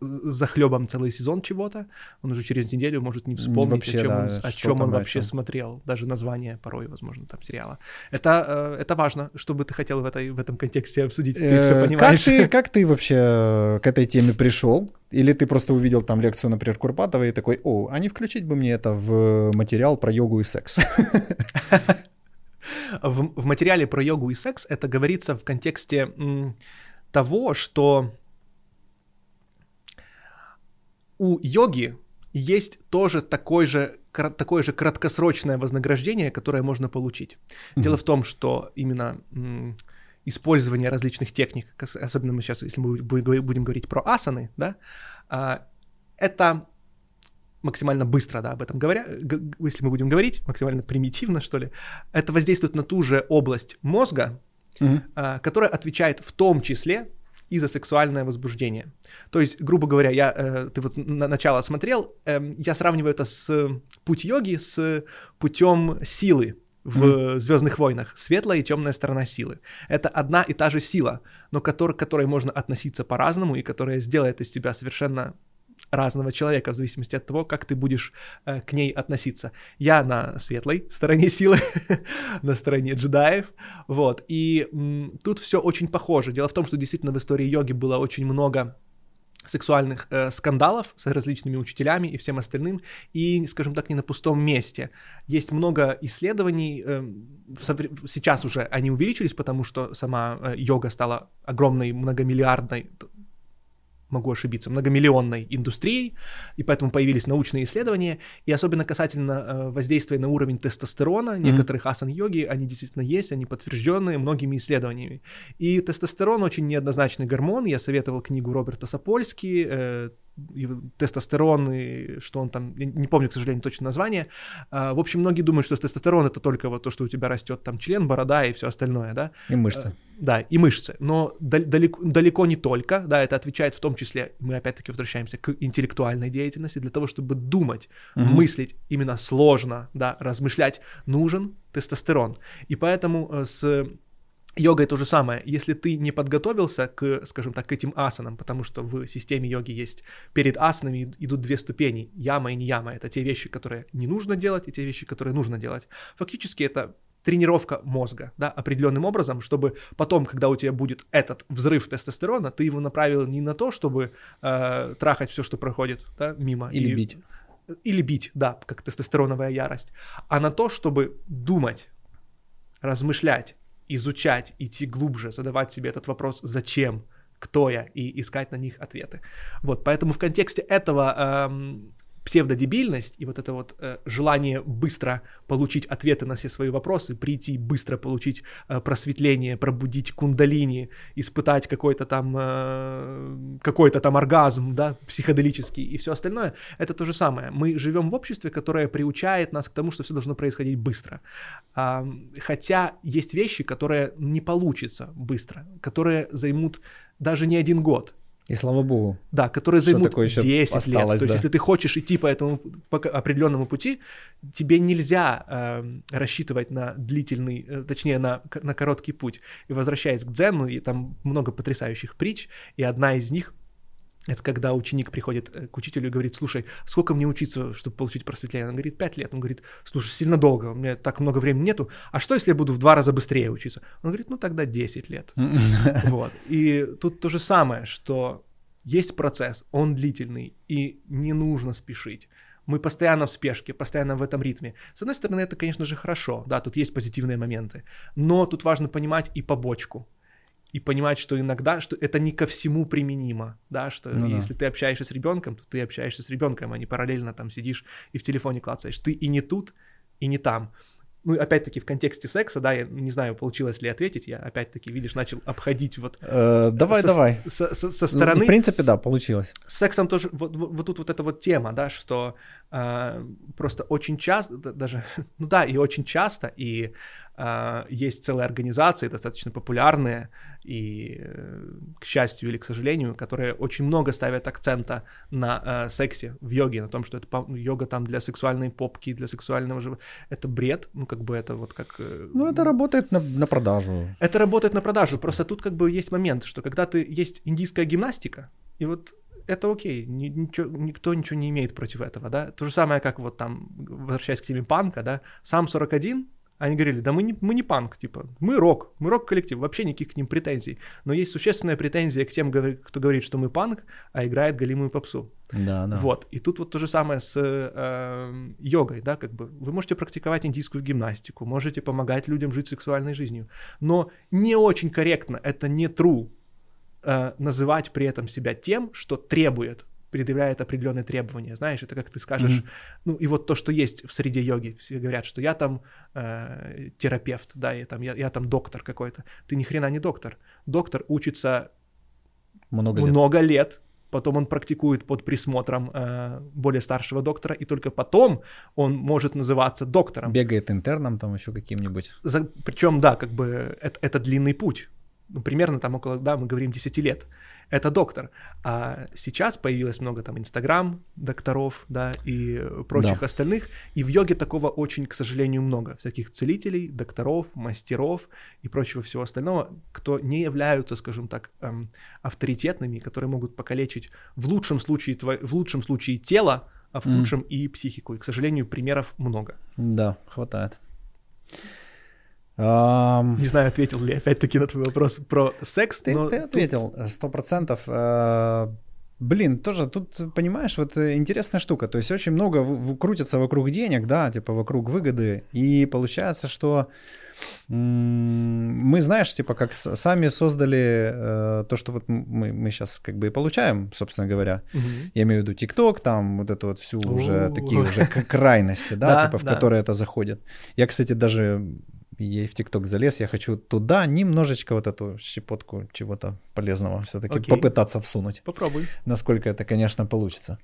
за хлебом целый сезон чего-то, он уже через неделю может не вспомнить, вообще, о чем да, он, о чем он вообще смотрел, даже название порой, возможно, там сериала. Это, э, это важно, чтобы ты хотел в, этой, в этом контексте обсудить, ты э, все понимаешь. Как ты, как ты вообще к этой теме пришел? Или ты просто увидел там лекцию, например, Курпатова и такой, о, а не включить бы мне это в материал про йогу и секс? в, в материале про йогу и секс это говорится в контексте м, того, что у йоги есть тоже такой же, такое же краткосрочное вознаграждение, которое можно получить. Mm-hmm. Дело в том, что именно м, использование различных техник, особенно мы сейчас, если мы будем говорить про асаны, да, а, это максимально быстро, да, об этом говоря, если мы будем говорить, максимально примитивно, что ли, это воздействует на ту же область мозга, mm-hmm. которая отвечает в том числе и за сексуальное возбуждение. То есть, грубо говоря, я, э, ты вот на начало смотрел, э, я сравниваю это с путь йоги с путем силы в mm. Звездных войнах. Светлая и темная сторона силы. Это одна и та же сила, но к которой, к которой можно относиться по-разному и которая сделает из тебя совершенно разного человека в зависимости от того, как ты будешь э, к ней относиться. Я на светлой стороне силы, на стороне джедаев, вот. И м, тут все очень похоже. Дело в том, что действительно в истории йоги было очень много сексуальных э, скандалов с различными учителями и всем остальным, и, скажем так, не на пустом месте. Есть много исследований, э, сейчас уже они увеличились, потому что сама э, йога стала огромной, многомиллиардной, могу ошибиться, многомиллионной индустрией, и поэтому появились научные исследования, и особенно касательно э, воздействия на уровень тестостерона mm-hmm. некоторых асан-йоги, они действительно есть, они подтвержденные многими исследованиями. И тестостерон очень неоднозначный гормон, я советовал книгу Роберта Сапольски, э, тестостерон, и что он там, не помню, к сожалению, точно название. А, в общем, многие думают, что тестостерон это только вот то, что у тебя растет там член, борода и все остальное, да? И мышцы. А, да, и мышцы. Но далеко, далеко не только, да, это отвечает в том числе, мы опять-таки возвращаемся к интеллектуальной деятельности, для того, чтобы думать, угу. мыслить именно сложно, да, размышлять, нужен тестостерон. И поэтому э, с Йога то же самое. Если ты не подготовился к, скажем так, к этим асанам, потому что в системе йоги есть перед асанами идут две ступени, яма и не яма. Это те вещи, которые не нужно делать, и те вещи, которые нужно делать. Фактически это тренировка мозга, да, определенным образом, чтобы потом, когда у тебя будет этот взрыв тестостерона, ты его направил не на то, чтобы э, трахать все, что проходит, да, мимо. Или и, бить. Или бить, да, как тестостероновая ярость, а на то, чтобы думать, размышлять, изучать, идти глубже, задавать себе этот вопрос «зачем?», кто я, и искать на них ответы. Вот, поэтому в контексте этого эм, псевдодебильность и вот это вот э, желание быстро получить ответы на все свои вопросы, прийти быстро получить э, просветление, пробудить кундалини, испытать какой-то там э, какой-то там оргазм, да, психоделический и все остальное, это то же самое. Мы живем в обществе, которое приучает нас к тому, что все должно происходить быстро. А, хотя есть вещи, которые не получится быстро, которые займут даже не один год, и слава богу. Да, которые займут 10 осталось, лет. То есть, если ты хочешь идти по этому по определенному пути, тебе нельзя э, рассчитывать на длительный, э, точнее, на, на короткий путь. И возвращаясь к дзену, и там много потрясающих притч, и одна из них это когда ученик приходит э, к учителю и говорит, слушай, сколько мне учиться, чтобы получить просветление? Он говорит, пять лет. Он говорит, слушай, сильно долго, у меня так много времени нету. А что, если я буду в два раза быстрее учиться? Он говорит, ну тогда 10 лет. Вот. И тут то же самое, что есть процесс, он длительный, и не нужно спешить. Мы постоянно в спешке, постоянно в этом ритме. С одной стороны, это, конечно же, хорошо, да, тут есть позитивные моменты, но тут важно понимать и побочку и понимать, что иногда, что это не ко всему применимо, да, что ну, если да. ты общаешься с ребенком, то ты общаешься с ребенком, а не параллельно там сидишь и в телефоне клацаешь. Ты и не тут, и не там. Ну, опять-таки, в контексте секса, да, я не знаю, получилось ли ответить, я опять-таки, видишь, начал обходить вот... Э, давай, со, давай. Со, со, со стороны... Ну, в принципе, да, получилось. С сексом тоже, вот, вот, вот тут вот эта вот тема, да, что э, просто очень часто, даже, ну да, и очень часто, и есть целые организации, достаточно популярные, и, э, к счастью или к сожалению, которые очень много ставят акцента на э, сексе в йоге, на том, что это йога там для сексуальной попки, для сексуального живота. Это бред, ну как бы это вот как... Э, ну это работает на, на продажу. Это работает на продажу, просто тут как бы есть момент, что когда ты есть индийская гимнастика, и вот это окей, ничего, никто ничего не имеет против этого, да. То же самое, как вот там, возвращаясь к теме панка, да, сам 41 они говорили, да мы не, мы не панк, типа, мы рок, мы рок-коллектив, вообще никаких к ним претензий. Но есть существенная претензия к тем, кто говорит, что мы панк, а играет галимую попсу. Да, да. Вот, и тут вот то же самое с э, йогой, да, как бы, вы можете практиковать индийскую гимнастику, можете помогать людям жить сексуальной жизнью, но не очень корректно, это не true, э, называть при этом себя тем, что требует предъявляет определенные требования. Знаешь, это как ты скажешь, mm-hmm. ну и вот то, что есть в среде йоги, все говорят, что я там э, терапевт, да, я там, я, я там доктор какой-то. Ты ни хрена не доктор. Доктор учится много, много лет. лет, потом он практикует под присмотром э, более старшего доктора, и только потом он может называться доктором. Бегает интерном там еще каким-нибудь. За, причем, да, как бы это, это длинный путь. Ну, примерно там около, да, мы говорим 10 лет это доктор. А сейчас появилось много там Инстаграм докторов, да, и прочих да. остальных, и в йоге такого очень, к сожалению, много. Всяких целителей, докторов, мастеров и прочего всего остального, кто не являются, скажем так, эм, авторитетными, которые могут покалечить в лучшем случае, тво... в лучшем случае тело, а в худшем mm. и психику. И, к сожалению, примеров много. Да, хватает. Не знаю, ответил ли опять-таки на твой вопрос про секс. Ты, но ты ответил, сто процентов. Uh, блин, тоже тут, понимаешь, вот интересная штука. То есть очень много в, крутится вокруг денег, да, типа вокруг выгоды. И получается, что мы, знаешь, типа, как сами создали э, то, что вот мы, мы сейчас как бы и получаем, собственно говоря. Угу. Я имею в виду ТикТок, там вот эту вот всю уже такие уже крайности, да, типа, в которые это заходит. Я, кстати, даже ей в ТикТок залез, я хочу туда немножечко вот эту щепотку чего-то полезного все-таки okay. попытаться всунуть. Попробуй. Насколько это, конечно, получится.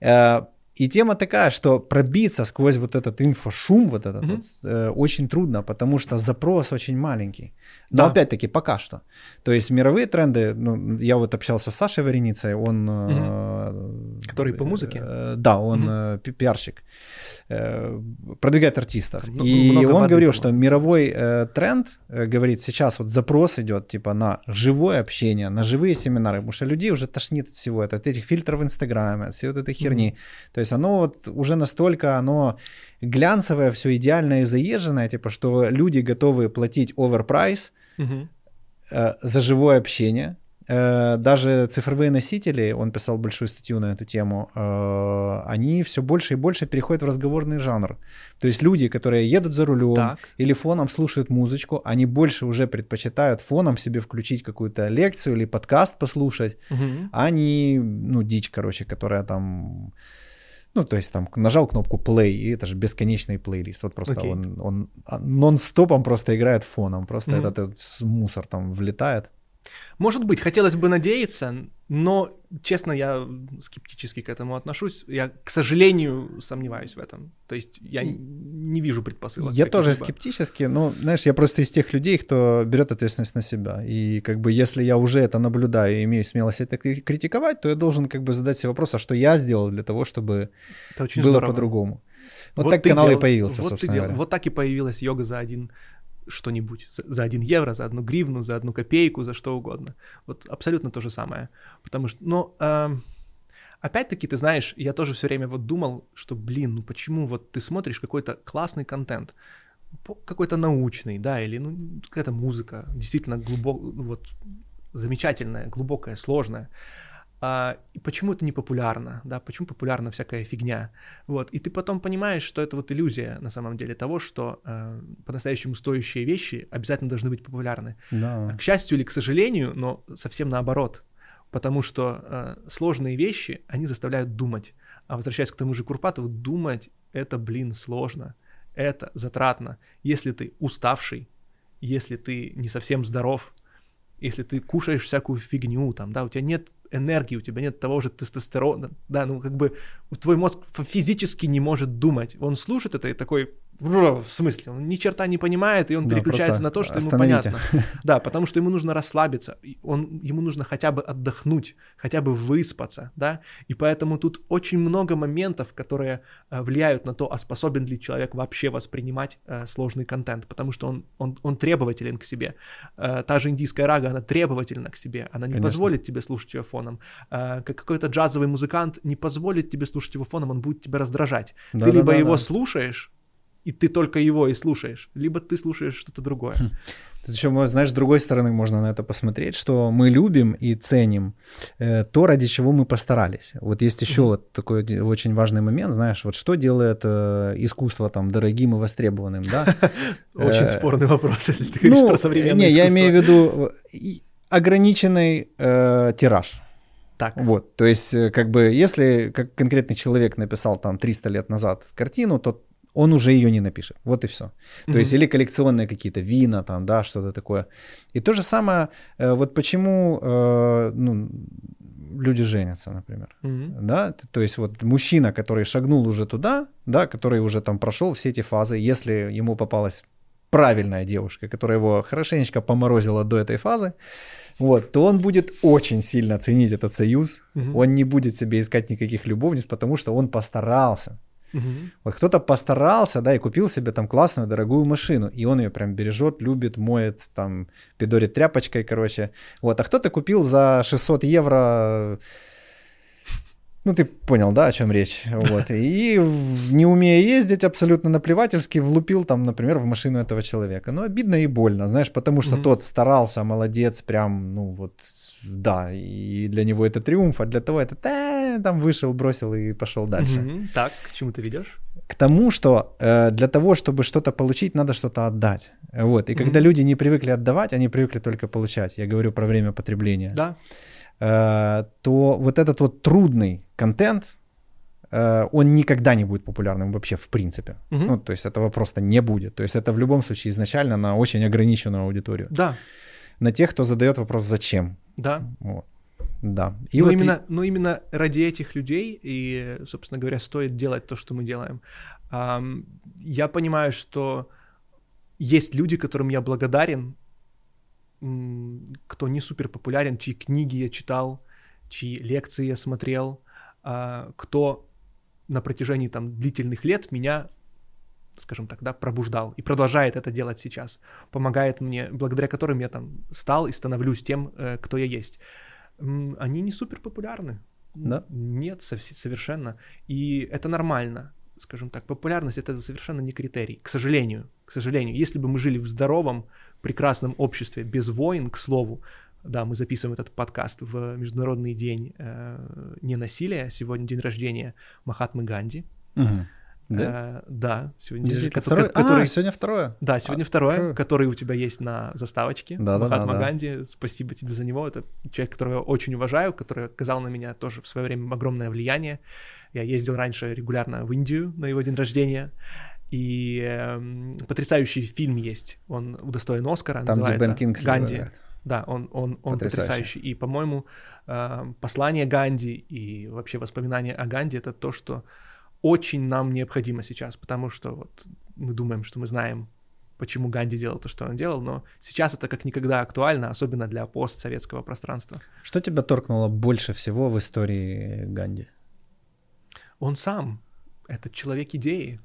Э, и тема такая, что пробиться сквозь вот этот инфошум, вот этот, mm-hmm. вот, э, очень трудно, потому что запрос очень маленький. Но да. опять-таки пока что. То есть мировые тренды, ну, я вот общался с Сашей Вареницей, он... Mm-hmm. Э, Который по музыке? Э, да, он mm-hmm. э, пиарщик, э, продвигает артистов. М- и он говорил, что мировой э, тренд, э, говорит, сейчас вот запрос идет типа на живое общение, на живые семинары, потому что людей уже тошнит от всего это, от этих фильтров в Инстаграме, всей вот этой херни. Mm-hmm. То есть оно вот уже настолько, оно глянцевое, все идеальное и заезженное, типа, что люди готовы платить оверпрайс угу. э, за живое общение. Э, даже цифровые носители, он писал большую статью на эту тему, э, они все больше и больше переходят в разговорный жанр. То есть люди, которые едут за рулем так. или фоном слушают музычку, они больше уже предпочитают фоном себе включить какую-то лекцию или подкаст послушать, угу. а не, ну, дичь, короче, которая там ну, то есть там нажал кнопку play, и это же бесконечный плейлист. Вот просто okay. он, он а, нон-стопом просто играет фоном. Просто mm-hmm. этот, этот мусор там влетает. Может быть, хотелось бы надеяться, но, честно, я скептически к этому отношусь. Я, к сожалению, сомневаюсь в этом. То есть я не вижу предпосылок. Я тоже скептически, но, знаешь, я просто из тех людей, кто берет ответственность на себя. И как бы если я уже это наблюдаю и имею смелость это критиковать, то я должен как бы задать себе вопрос, а что я сделал для того, чтобы было здорово. по-другому. Вот, вот так канал дел... и появился, вот собственно говоря. Вот так и появилась йога за один что-нибудь за, за 1 евро, за одну гривну, за одну копейку, за что угодно. Вот абсолютно то же самое. Потому что, ну, э, опять-таки, ты знаешь, я тоже все время вот думал, что, блин, ну почему вот ты смотришь какой-то классный контент, какой-то научный, да, или ну, какая-то музыка, действительно глубок, вот замечательная, глубокая, сложная, а, и почему это не популярно, да, почему популярна всякая фигня, вот, и ты потом понимаешь, что это вот иллюзия на самом деле того, что э, по-настоящему стоящие вещи обязательно должны быть популярны. Да. К счастью или к сожалению, но совсем наоборот, потому что э, сложные вещи, они заставляют думать, а возвращаясь к тому же Курпатову, думать это, блин, сложно, это затратно, если ты уставший, если ты не совсем здоров, если ты кушаешь всякую фигню, там, да, у тебя нет энергии, у тебя нет того же тестостерона, да, ну как бы твой мозг физически не может думать. Он слушает это и такой, в смысле, он ни черта не понимает, и он да, переключается на то, что остановите. ему понятно. Да, потому что ему нужно расслабиться, он, ему нужно хотя бы отдохнуть, хотя бы выспаться, да, и поэтому тут очень много моментов, которые э, влияют на то, а способен ли человек вообще воспринимать э, сложный контент, потому что он, он, он требователен к себе. Э, та же индийская рага, она требовательна к себе, она не Конечно. позволит тебе слушать ее фоном. Э, как какой-то джазовый музыкант не позволит тебе слушать его фоном, он будет тебя раздражать. Да, Ты да, либо да, его да. слушаешь, и ты только его и слушаешь, либо ты слушаешь что-то другое. Хм. Тут еще, знаешь, с другой стороны можно на это посмотреть, что мы любим и ценим э, то, ради чего мы постарались. Вот есть еще mm-hmm. вот такой очень важный момент, знаешь, вот что делает э, искусство там дорогим и востребованным, да? Очень э, спорный вопрос, если ты говоришь ну, про современное Не, я имею в виду ограниченный тираж Так. Вот, то есть, э, как бы, если как конкретный человек написал там 300 лет назад картину, то он уже ее не напишет. Вот и все. То mm-hmm. есть, или коллекционные какие-то вина, там, да, что-то такое. И то же самое, э, вот почему э, ну, люди женятся, например. Mm-hmm. Да? То есть, вот мужчина, который шагнул уже туда, да, который уже там прошел все эти фазы, если ему попалась правильная девушка, которая его хорошенечко поморозила до этой фазы, вот, то он будет очень сильно ценить этот союз. Угу. Он не будет себе искать никаких любовниц, потому что он постарался. Угу. Вот кто-то постарался, да, и купил себе там классную, дорогую машину, и он ее прям бережет, любит, моет, там, пидорит тряпочкой, короче. Вот, а кто-то купил за 600 евро ну, ты понял, да, о чем речь. Вот. И не умея ездить, абсолютно наплевательски влупил там, например, в машину этого человека. Ну, обидно и больно, знаешь, потому что mm-hmm. тот старался, молодец, прям, ну, вот, да, и для него это триумф, а для того это там вышел, бросил и пошел дальше. Так, к чему ты ведешь? К тому, что э, для того, чтобы что-то получить, надо что-то отдать. Вот. И когда люди не привыкли отдавать, они привыкли только получать. Я говорю про время потребления. Да. Э, то вот этот вот трудный контент, э, он никогда не будет популярным вообще в принципе. Угу. Ну, то есть этого просто не будет. То есть это в любом случае изначально на очень ограниченную аудиторию. Да. На тех, кто задает вопрос «зачем?». Да. Вот. Да. И но, вот именно, и... но именно ради этих людей и, собственно говоря, стоит делать то, что мы делаем. Я понимаю, что есть люди, которым я благодарен кто не супер популярен, чьи книги я читал, чьи лекции я смотрел, а, кто на протяжении там длительных лет меня скажем так, да, пробуждал и продолжает это делать сейчас, помогает мне, благодаря которым я там стал и становлюсь тем, э, кто я есть. Они не супер популярны. Да? Нет, совершенно. И это нормально скажем так, популярность это совершенно не критерий, к сожалению, к сожалению. Если бы мы жили в здоровом, прекрасном обществе, без войн, к слову, да, мы записываем этот подкаст в Международный день э, ненасилия, сегодня день рождения Махатмы Ганди. Угу. Да? Э, да, сегодня день, который, который, а, сегодня второе. Да, сегодня а, второе, второе, который у тебя есть на заставочке. Да, Махатма да, да, Ганди, да. спасибо тебе за него. Это человек, которого я очень уважаю, который оказал на меня тоже в свое время огромное влияние. Я ездил раньше регулярно в Индию на его день рождения. И э, потрясающий фильм есть. Он удостоен Оскара. Там, называется где Бен Кингсли Ганди. Да, он, он, он потрясающий. потрясающий. И, по-моему, э, послание Ганди и вообще воспоминания о Ганди это то, что очень нам необходимо сейчас, потому что вот мы думаем, что мы знаем, почему Ганди делал то, что он делал, но сейчас это как никогда актуально, особенно для постсоветского пространства. Что тебя торкнуло больше всего в истории Ганди? он сам, это человек идеи.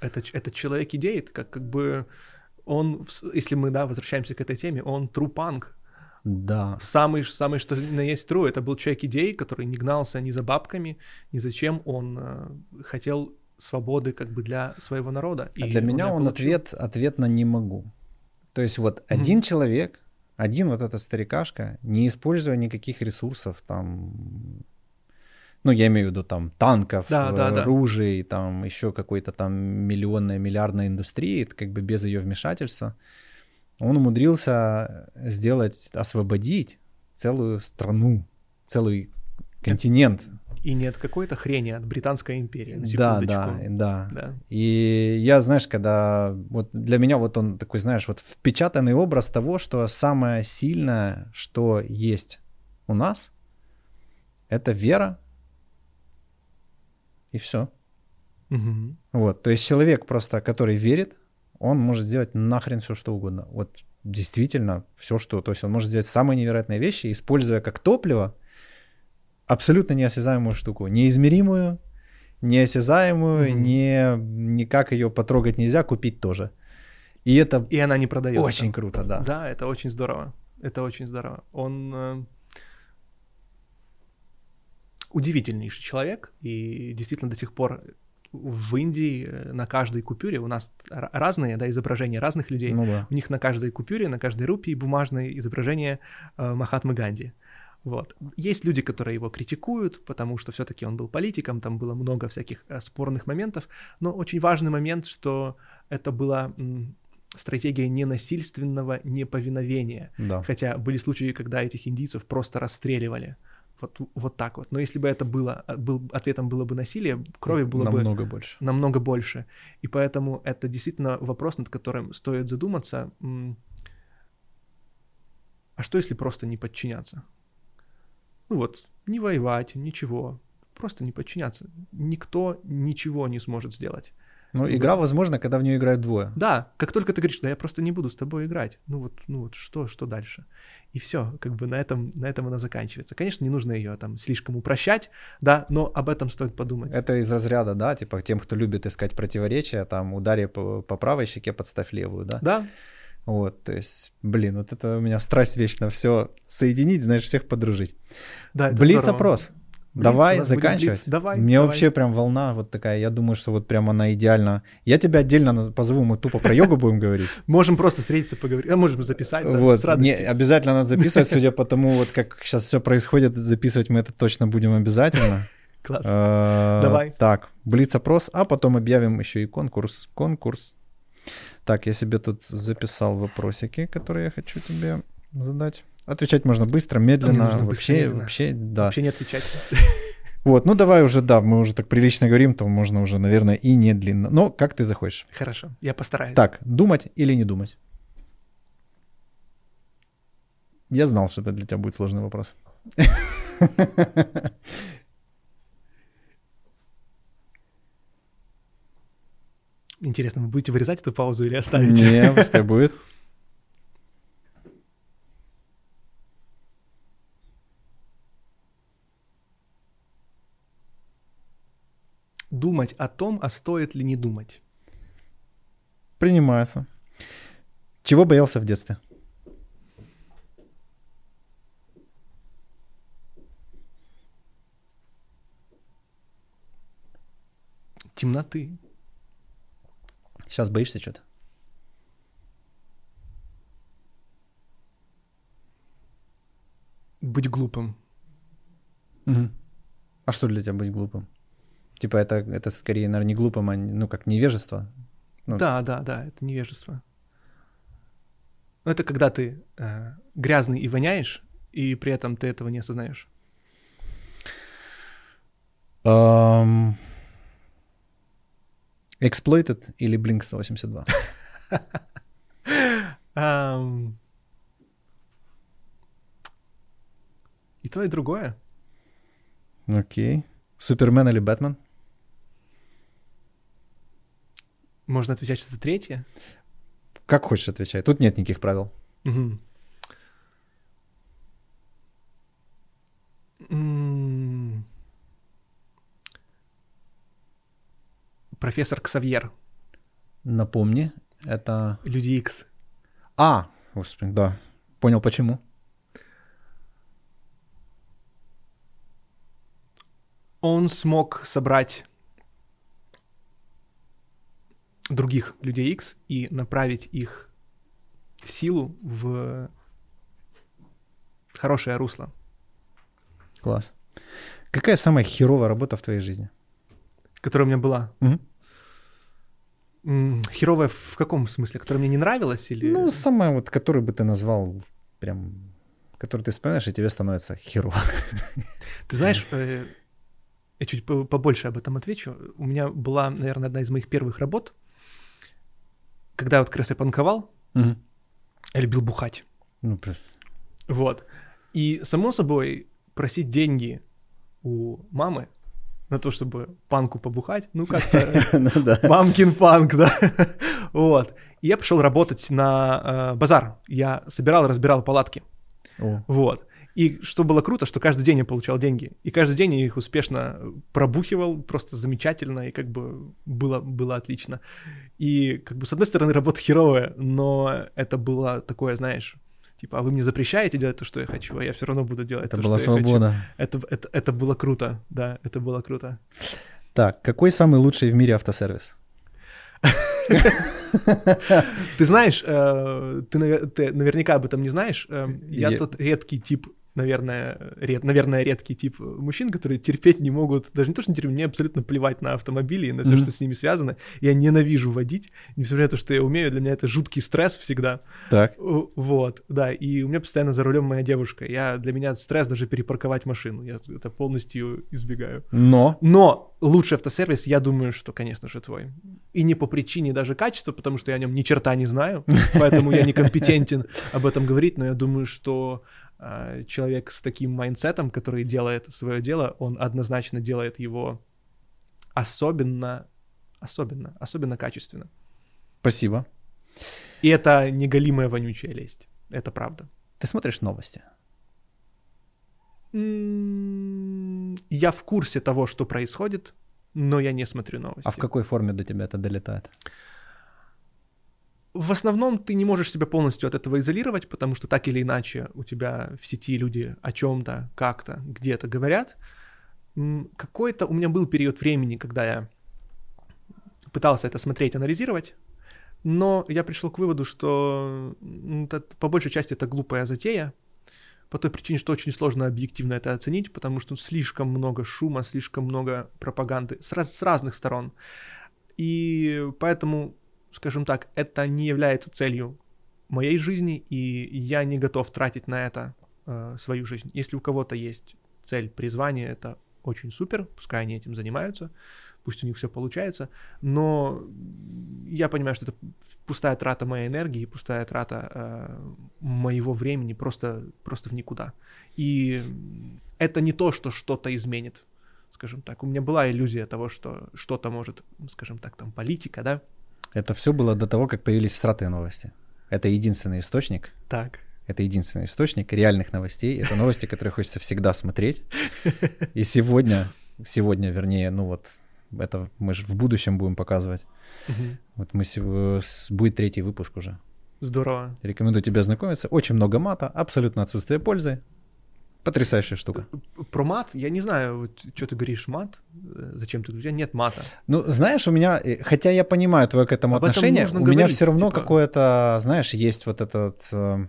Это, это человек идеи, это как, как бы он, если мы, да, возвращаемся к этой теме, он punk. Да. Самый, самый что на есть true, это был человек идеи, который не гнался ни за бабками, ни за чем, он э, хотел свободы как бы для своего народа. А для меня он, он ответ, ответ на «не могу». То есть вот mm-hmm. один человек, один вот этот старикашка, не используя никаких ресурсов, там, ну, я имею в виду там танков, да, да, да. оружий, там еще какой-то там миллионной, миллиардной индустрии, как бы без ее вмешательства, он умудрился сделать, освободить целую страну, целый континент. И нет какой-то хрени от Британской империи, на да, да, да, да. И я, знаешь, когда... Вот для меня вот он такой, знаешь, вот впечатанный образ того, что самое сильное, что есть у нас, это вера и все. Угу. Вот, то есть человек просто, который верит, он может сделать нахрен все что угодно. Вот действительно все что, то есть он может сделать самые невероятные вещи, используя как топливо абсолютно неосязаемую штуку, неизмеримую, неосязаемую, mm не никак ее потрогать нельзя, купить тоже. И это и она не продается. Очень круто, да. Да, это очень здорово. Это очень здорово. Он э, удивительнейший человек, и действительно до сих пор в Индии э, на каждой купюре у нас разные да, изображения разных людей. Ну, да. У них на каждой купюре, на каждой рупии бумажное изображение э, Махатмы Ганди. Вот. Есть люди, которые его критикуют, потому что все-таки он был политиком, там было много всяких э, спорных моментов, но очень важный момент, что это была стратегия ненасильственного неповиновения. Да. Хотя были случаи, когда этих индийцев просто расстреливали Вот, вот так вот. Но если бы это было, а, был, ответом было бы насилие, крови было намного бы... Намного больше. Намного больше. И поэтому это действительно вопрос, над которым стоит задуматься. А что, если просто не подчиняться? Ну вот, не воевать, ничего. Просто не подчиняться. Никто ничего не сможет сделать. Ну, игра возможно, когда в нее играют двое. Да, как только ты говоришь, да я просто не буду с тобой играть. Ну вот, ну вот что, что дальше? И все, как бы на этом, на этом она заканчивается. Конечно, не нужно ее там слишком упрощать, да, но об этом стоит подумать. Это из разряда, да, типа тем, кто любит искать противоречия, там удари по, по правой щеке, подставь левую, да? Да. Вот, то есть, блин, вот это у меня страсть вечно все соединить, знаешь, всех подружить. Да, Блиц-опрос. Блиц, давай заканчивать. Давай. Мне давай. вообще прям волна вот такая. Я думаю, что вот прям она идеально. Я тебя отдельно позову, мы тупо про йогу будем говорить. Можем просто встретиться, поговорить. А можем записать. Вот. с. Не, обязательно надо записывать, судя по тому, вот как сейчас все происходит, записывать мы это точно будем обязательно. Класс. А, Давай. Так, блиц-опрос, а потом объявим еще и конкурс. Конкурс. Так, я себе тут записал вопросики, которые я хочу тебе задать. Отвечать можно быстро, медленно. Да, вообще, быстро, медленно. вообще, да. Вообще не отвечать. Вот, ну давай уже, да, мы уже так прилично говорим, то можно уже, наверное, и не длинно. Но как ты захочешь. Хорошо, я постараюсь. Так, думать или не думать? Я знал, что это для тебя будет сложный вопрос. Интересно, вы будете вырезать эту паузу или оставите? Не, пускай будет. Думать о том, а стоит ли не думать. Принимается. Чего боялся в детстве? Темноты. Сейчас боишься что-то? Быть глупым. Угу. А что для тебя быть глупым? Типа это, это скорее, наверное, не глупым, а ну как невежество. Ну, Да, да, да, это невежество. Ну, это когда ты э, грязный и воняешь, и при этом ты этого не осознаешь. Ам, Exploited или Blink 182? Ам, И то, и другое. Окей. Супермен или Бэтмен? Можно отвечать что-то третье. Как хочешь отвечай. Тут нет никаких правил. М. Профессор Ксавьер, Напомни, это... Люди Икс. А, господи, да. Понял, почему. Он смог собрать других людей X и направить их силу в хорошее русло. Класс. Какая самая херовая работа в твоей жизни? которая у меня была. М, Херовая в каком смысле? Которая мне не нравилась или... Ну, самая вот, которую бы ты назвал прям... Которую ты вспоминаешь, и тебе становится херово. Ты знаешь, э, я чуть по- побольше об этом отвечу. У меня была, наверное, одна из моих первых работ, когда вот как раз я панковал, Мгм. я любил бухать. Ну, Вот. И, само собой, просить деньги у мамы на то, чтобы панку побухать, ну как-то ну мамкин панк, да. Вот. И я пошел работать на э, базар. Я собирал, разбирал палатки. Вот. И что было круто, что каждый день я получал деньги. И каждый день я их успешно пробухивал, просто замечательно, и как бы было, было отлично. И как бы с одной стороны работа херовая, но это было такое, знаешь, типа, а вы мне запрещаете делать то, что я хочу, а я все равно буду делать Это то, была что я хочу. свобода. Это, это, это было круто, да, это было круто. Так, какой самый лучший в мире автосервис? Ты знаешь, э, ты, наве- ты наверняка об этом не знаешь, э, я Я- тот редкий тип наверное, ред, наверное, редкий тип мужчин, которые терпеть не могут, даже не то, что не терпеть, мне абсолютно плевать на автомобили и на все, mm-hmm. что с ними связано. Я ненавижу водить, несмотря на то, что я умею, для меня это жуткий стресс всегда. Так. Вот, да, и у меня постоянно за рулем моя девушка. Я, для меня стресс даже перепарковать машину, я это полностью избегаю. Но? Но лучший автосервис, я думаю, что, конечно же, твой. И не по причине даже качества, потому что я о нем ни черта не знаю, поэтому я некомпетентен об этом говорить, но я думаю, что человек с таким mindset ом, который делает свое дело, он однозначно делает его особенно, особенно, особенно качественно. Спасибо. И это не голимая вонючая лесть. Это правда. Ты смотришь новости? Я в курсе того, что происходит, но я не смотрю новости. А в какой форме до тебя это долетает? В основном ты не можешь себя полностью от этого изолировать, потому что так или иначе у тебя в сети люди о чем-то, как-то, где-то говорят. Какой-то у меня был период времени, когда я пытался это смотреть, анализировать, но я пришел к выводу, что это, по большей части это глупая затея, по той причине, что очень сложно объективно это оценить, потому что слишком много шума, слишком много пропаганды с, раз, с разных сторон. И поэтому скажем так, это не является целью моей жизни, и я не готов тратить на это э, свою жизнь. Если у кого-то есть цель, призвание, это очень супер, пускай они этим занимаются, пусть у них все получается, но я понимаю, что это пустая трата моей энергии, пустая трата э, моего времени просто, просто в никуда. И это не то, что что-то изменит, скажем так. У меня была иллюзия того, что что-то может, скажем так, там политика, да, это все было до того, как появились сратые новости. Это единственный источник. Так. Это единственный источник реальных новостей. Это новости, которые хочется всегда смотреть. И сегодня, сегодня, вернее, ну вот, это мы же в будущем будем показывать. Угу. Вот мы будет третий выпуск уже. Здорово. Рекомендую тебе ознакомиться. Очень много мата, абсолютно отсутствие пользы. Потрясающая штука. Про мат, я не знаю, вот, что ты говоришь, мат? Зачем ты? У тебя нет мата. Ну, знаешь, у меня, э, хотя я понимаю твое к этому Об отношение, у меня все равно типа... какое-то, знаешь, есть вот этот... Э,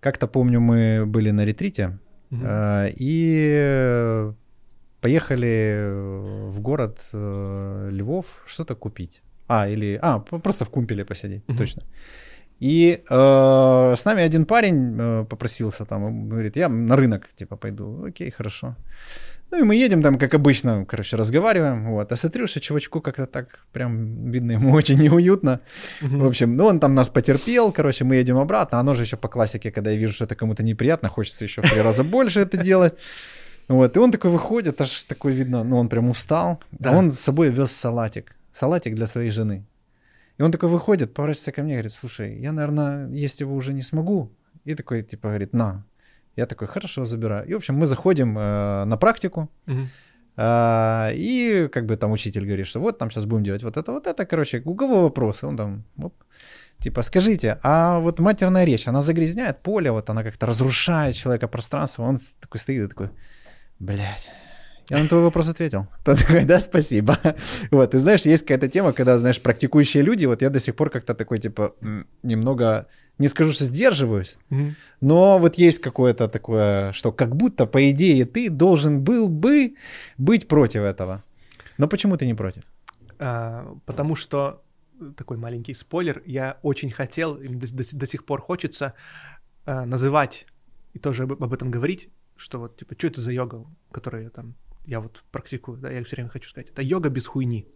как-то помню, мы были на ретрите, угу. и поехали в город Львов что-то купить. А, или... А, просто в Кумпеле посидеть, угу. точно. И э, с нами один парень э, попросился там, говорит, я на рынок, типа, пойду. Окей, хорошо. Ну и мы едем там, как обычно, короче, разговариваем, вот. А смотрю, что чувачку как-то так прям видно ему очень неуютно. В общем, ну он там нас потерпел, короче, мы едем обратно. Оно же еще по классике, когда я вижу, что это кому-то неприятно, хочется еще в три раза больше это делать. Вот, и он такой выходит, аж такой видно, ну он прям устал. Да. А он с собой вез салатик. Салатик для своей жены. И он такой выходит, поворачивается ко мне говорит, слушай, я, наверное, есть его уже не смогу. И такой, типа, говорит, на. Я такой, хорошо, забираю. И, в общем, мы заходим э, на практику. Угу. Uh, и как бы там учитель говорит, что вот там сейчас будем делать вот это, вот это, короче, у кого вопросы? Он там, оп, типа, скажите, а вот матерная речь, она загрязняет поле, вот она как-то разрушает человека пространство, он такой стоит и такой, блядь, я на твой вопрос ответил. Тот такой, да, спасибо. Вот, и знаешь, есть какая-то тема, когда, знаешь, практикующие люди, вот я до сих пор как-то такой, типа, немного, не скажу, что сдерживаюсь, mm-hmm. но вот есть какое-то такое, что как будто, по идее, ты должен был бы быть против этого. Но почему ты не против? А, потому что, такой маленький спойлер, я очень хотел, до, до, до сих пор хочется а, называть и тоже об, об этом говорить, что вот, типа, что это за йога, которая там я вот практикую, да, я все время хочу сказать, это йога без хуйни.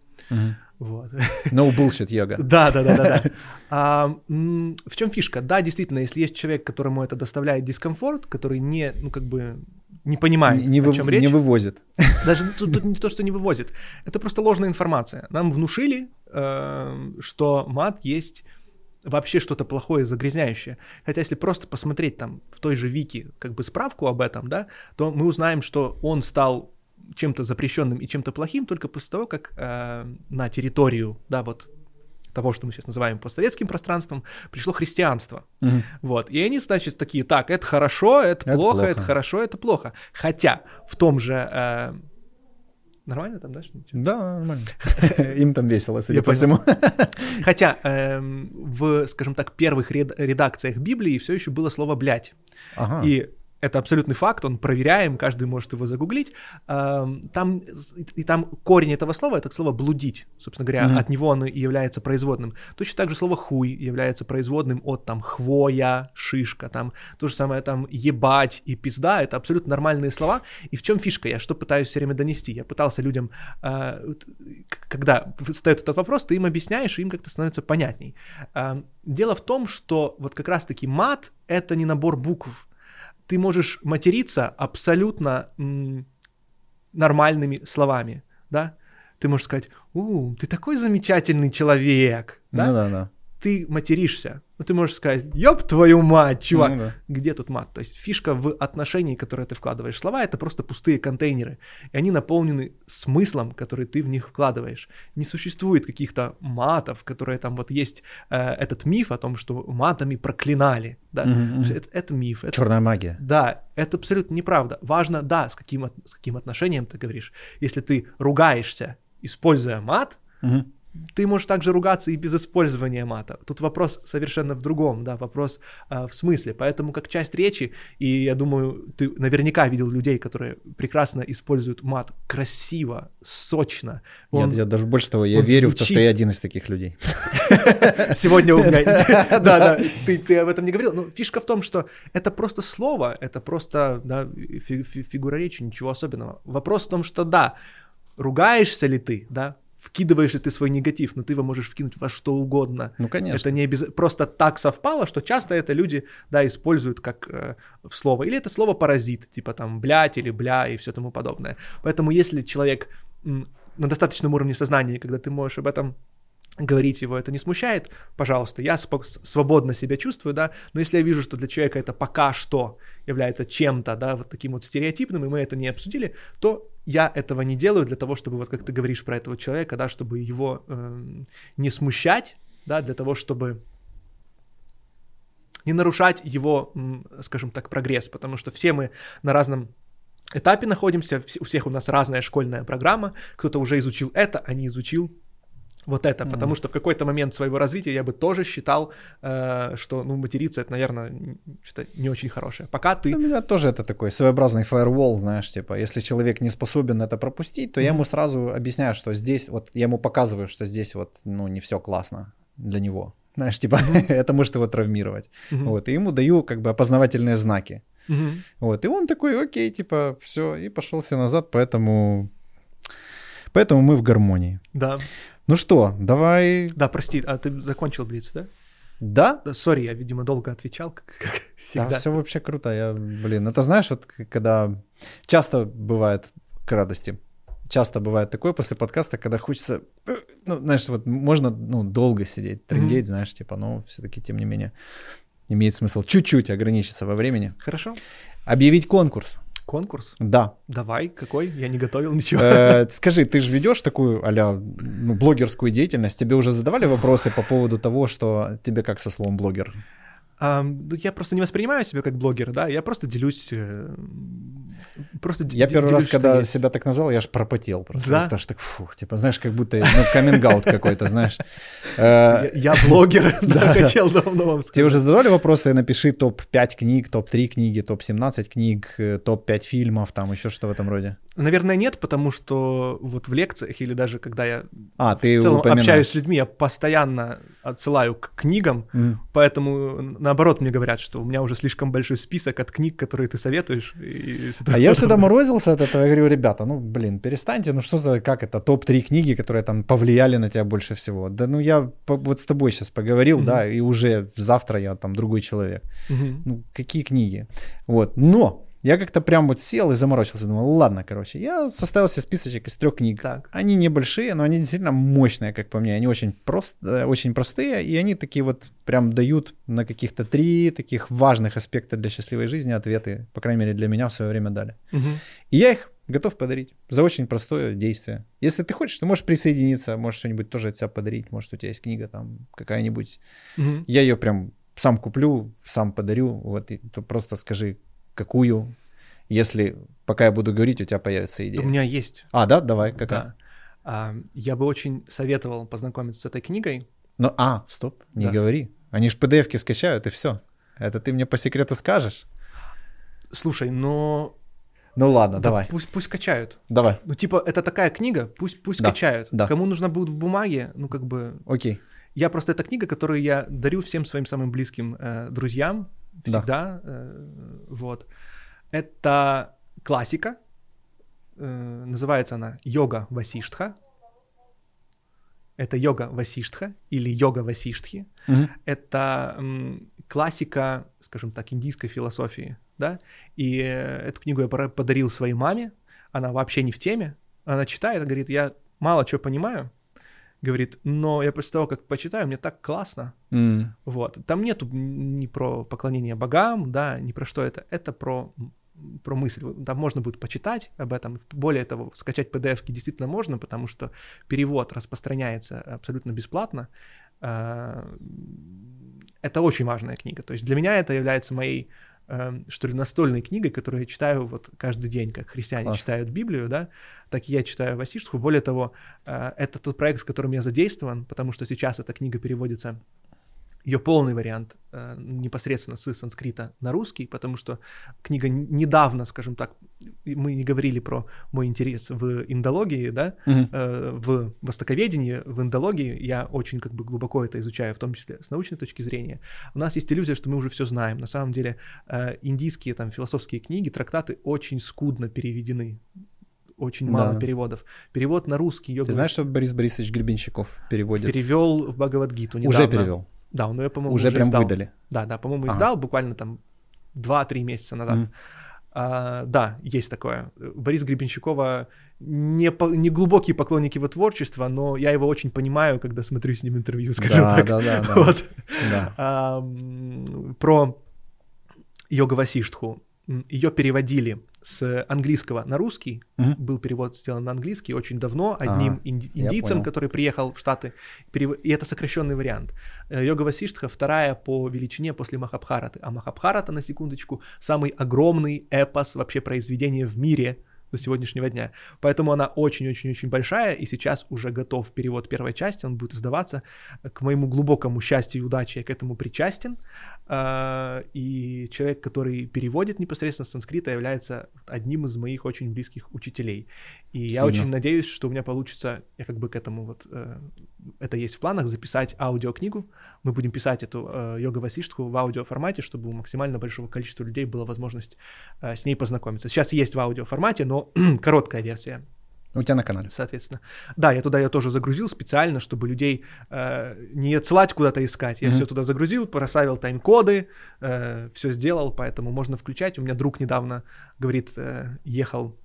Вот. No bullshit йога. Да, да, да, да. да. А, в чем фишка? Да, действительно, если есть человек, которому это доставляет дискомфорт, который не, ну как бы не понимает, не, о чем речь. Не вывозит. Даже тут, тут не то, что не вывозит. Это просто ложная информация. Нам внушили, э, что мат есть вообще что-то плохое, загрязняющее. Хотя если просто посмотреть там в той же Вики как бы справку об этом, да, то мы узнаем, что он стал чем-то запрещенным и чем-то плохим только после того, как э, на территорию, да, вот того, что мы сейчас называем постсоветским пространством, пришло христианство. Угу. Вот. И они, значит, такие, так, это хорошо, это, это плохо, плохо, это хорошо, это плохо. Хотя в том же... Э, Нормально там, да? Да, нормально. Им там весело, судя по всему. Хотя эм, в, скажем так, первых редакциях Библии все еще было слово «блядь». И это абсолютный факт, он проверяем, каждый может его загуглить. Там, и там корень этого слова — это слово «блудить». Собственно говоря, mm-hmm. от него оно и является производным. Точно так же слово «хуй» является производным от там «хвоя», «шишка». Там то же самое там «ебать» и «пизда» — это абсолютно нормальные слова. И в чем фишка? Я что пытаюсь все время донести? Я пытался людям, а, когда встает этот вопрос, ты им объясняешь, и им как-то становится понятней. Дело в том, что вот как раз-таки мат — это не набор букв, ты можешь материться абсолютно м, нормальными словами, да? Ты можешь сказать, у, ты такой замечательный человек, да? Ну да, да. Ты материшься, ну, ты можешь сказать, ёб твою мать, чувак, ну, да. где тут мат? То есть фишка в отношении, которое ты вкладываешь слова, это просто пустые контейнеры, и они наполнены смыслом, который ты в них вкладываешь. Не существует каких-то матов, которые там вот есть э, этот миф о том, что матами проклинали, да, mm-hmm. это, это миф. Это, Черная магия. Да, это абсолютно неправда. Важно, да, с каким, с каким отношением ты говоришь. Если ты ругаешься, используя мат, mm-hmm ты можешь также ругаться и без использования мата. Тут вопрос совершенно в другом, да, вопрос а, в смысле. Поэтому как часть речи, и я думаю, ты наверняка видел людей, которые прекрасно используют мат красиво, сочно. Он, я, я даже больше того, я верю звучит... в то, что я один из таких людей. Сегодня у меня... Да, да, ты об этом не говорил. Но фишка в том, что это просто слово, это просто фигура речи, ничего особенного. Вопрос в том, что да, ругаешься ли ты, да, вкидываешь ли ты свой негатив, но ты его можешь вкинуть во что угодно. Ну, конечно. Это не обяз... просто так совпало, что часто это люди, да, используют как э, в слово. Или это слово паразит, типа там блять или бля и все тому подобное. Поэтому если человек на достаточном уровне сознания, когда ты можешь об этом говорить его это не смущает, пожалуйста, я свободно себя чувствую, да, но если я вижу, что для человека это пока что является чем-то, да, вот таким вот стереотипным, и мы это не обсудили, то я этого не делаю для того, чтобы, вот как ты говоришь про этого человека, да, чтобы его э, не смущать, да, для того, чтобы не нарушать его, скажем так, прогресс, потому что все мы на разном этапе находимся, у всех у нас разная школьная программа, кто-то уже изучил это, а не изучил вот это, mm-hmm. потому что в какой-то момент своего развития я бы тоже считал, э, что, ну, материться это, наверное, что-то не очень хорошее. Пока ты... У меня тоже это такой своеобразный фаервол, знаешь, типа, если человек не способен это пропустить, то mm-hmm. я ему сразу объясняю, что здесь, вот, я ему показываю, что здесь вот, ну, не все классно для него. Знаешь, типа, mm-hmm. это может его травмировать. Mm-hmm. Вот, и ему даю, как бы, опознавательные знаки. Mm-hmm. Вот, и он такой, окей, типа, все, и пошел себе назад, поэтому... Поэтому мы в гармонии. Да. Ну что, давай... Да, прости, а ты закончил Блиц, да? Да? Сори, я, видимо, долго отвечал, как, как всегда. Да, все вообще круто. Я, блин, это знаешь, вот когда... Часто бывает к радости. Часто бывает такое после подкаста, когда хочется, э, ну, знаешь, вот можно, ну, долго сидеть, трендеть, mm-hmm. знаешь, типа, но все-таки, тем не менее, имеет смысл чуть-чуть ограничиться во времени. Хорошо. Объявить конкурс. Конкурс? Да. Давай, какой? Я не готовил ничего. Э, скажи, ты же ведешь такую а ну, блогерскую деятельность? Тебе уже задавали вопросы по поводу того, что тебе как со словом блогер? Ну, я просто не воспринимаю себя как блогер, да, я просто делюсь э, просто Я первый раз, когда есть. себя так назвал, я аж пропотел просто. Да? Потому что так, фух, типа, знаешь, как будто, ну, каминг какой-то, знаешь. Э, я блогер, да, хотел давно вам сказать. Тебе уже задавали вопросы, напиши топ-5 книг, топ-3 книги, топ-17 книг, э, топ-5 фильмов, там еще что в этом роде? Наверное, нет, потому что вот в лекциях или даже когда я а, ты в целом общаюсь с людьми, я постоянно отсылаю к книгам, mm. поэтому наоборот мне говорят, что у меня уже слишком большой список от книг, которые ты советуешь. И а я всегда морозился от этого, я говорю, ребята, ну блин, перестаньте, ну что за, как это, топ-3 книги, которые там повлияли на тебя больше всего? Да ну я вот с тобой сейчас поговорил, mm да, и уже завтра я там другой человек. mm Ну какие книги? Вот, но я как-то прям вот сел и заморочился. Думал, ладно, короче. Я составил себе списочек из трех книг. Так. Они небольшие, но они действительно мощные, как по мне. Они очень, прост, э, очень простые, и они такие вот прям дают на каких-то три таких важных аспекта для счастливой жизни ответы. По крайней мере, для меня в свое время дали. Угу. И я их готов подарить за очень простое действие. Если ты хочешь, ты можешь присоединиться, можешь что-нибудь тоже от себя подарить. Может, у тебя есть книга там какая-нибудь. Угу. Я ее прям сам куплю, сам подарю. Вот, и, то просто скажи, какую, если пока я буду говорить, у тебя появится идея. У меня есть. А, да, давай, какая? Да. А, я бы очень советовал познакомиться с этой книгой. Ну, а, стоп, не да. говори. Они же PDF-ки скачают, и все. Это ты мне по секрету скажешь? Слушай, но ну ладно, да давай. Пусть, пусть качают. Давай. Ну, типа, это такая книга, пусть, пусть Да, качают. да. Кому нужна будет в бумаге, ну, как бы... Окей. Я просто, это книга, которую я дарю всем своим самым близким э, друзьям. Всегда. э, вот. Это классика. э, называется она «Йога Васиштха». Это йога Васиштха или йога Васиштхи. Мгм. Это классика, скажем так, индийской философии, да. И э, эту книгу я подарил своей маме. Она вообще не в теме. Она читает, говорит, я мало чего понимаю. Говорит, но я после того, как почитаю, мне так классно. М. Вот. Там нету ни про поклонение богам, да, ни про что это. Это про, про мысль. Там можно будет почитать об этом. Более того, скачать PDF-ки действительно можно, потому что перевод распространяется абсолютно бесплатно. А, Это очень важная книга. То есть для меня это является моей что ли, настольной книгой, которую я читаю вот каждый день, как христиане Класс. читают Библию, да, так и я читаю Васиштху. Более того, э, это тот проект, в котором я задействован, потому что сейчас эта книга переводится ее полный вариант э, непосредственно с санскрита на русский, потому что книга недавно, скажем так, мы не говорили про мой интерес в индологии, да, э, в востоковедении, в индологии, я очень как бы глубоко это изучаю, в том числе с научной точки зрения. У нас есть иллюзия, что мы уже все знаем. На самом деле э, индийские там философские книги, трактаты очень скудно переведены. Очень мало Да. переводов. Перевод на русский йога Ты знаешь, что Борис Борисович Гребенщиков переводит? перевел в Бхагавадгиту недавно. Уже перевел. Да, он ее, по-моему, Уже прям издал. выдали. Да, да, по-моему, Ага. издал буквально там 2-3 месяца назад. Мгм. А, да, есть такое. Борис Гребенщикова не, по- не глубокий поклонник его творчества, но я его очень понимаю, когда смотрю с ним интервью, скажем Да, так. да, да, да. Вот. Да. А, про йога Васиштху. Ее переводили с английского на русский. Мгм. Был перевод сделан на английский очень давно одним Ага, инди- индийцем, который приехал в Штаты. Перев- И это сокращенный вариант. Э, Йога Васиштха вторая по величине после Махабхараты. А Махабхарата, на секундочку, самый огромный эпос, вообще произведение в мире до сегодняшнего дня. Поэтому она очень-очень-очень большая, и сейчас уже готов перевод первой части, он будет издаваться. К моему глубокому счастью и удаче я к этому причастен. А, И человек, который переводит непосредственно с санскрита, является одним из моих очень близких учителей. И я Сильно. очень надеюсь, что у меня получится, я как бы к этому вот, э, это есть в планах, записать аудиокнигу. Мы будем писать эту э, йога Васиштху в аудиоформате, чтобы у максимально большого количества людей была возможность э, с ней познакомиться. Сейчас есть в аудиоформате, но короткая версия У тебя на канале. соответственно. Да, я туда ее тоже загрузил специально, чтобы людей э, не отсылать куда-то искать. Я Мгм. все туда загрузил, проставил тайм-коды, все сделал, поэтому можно включать. У меня друг недавно, говорит, э, ехал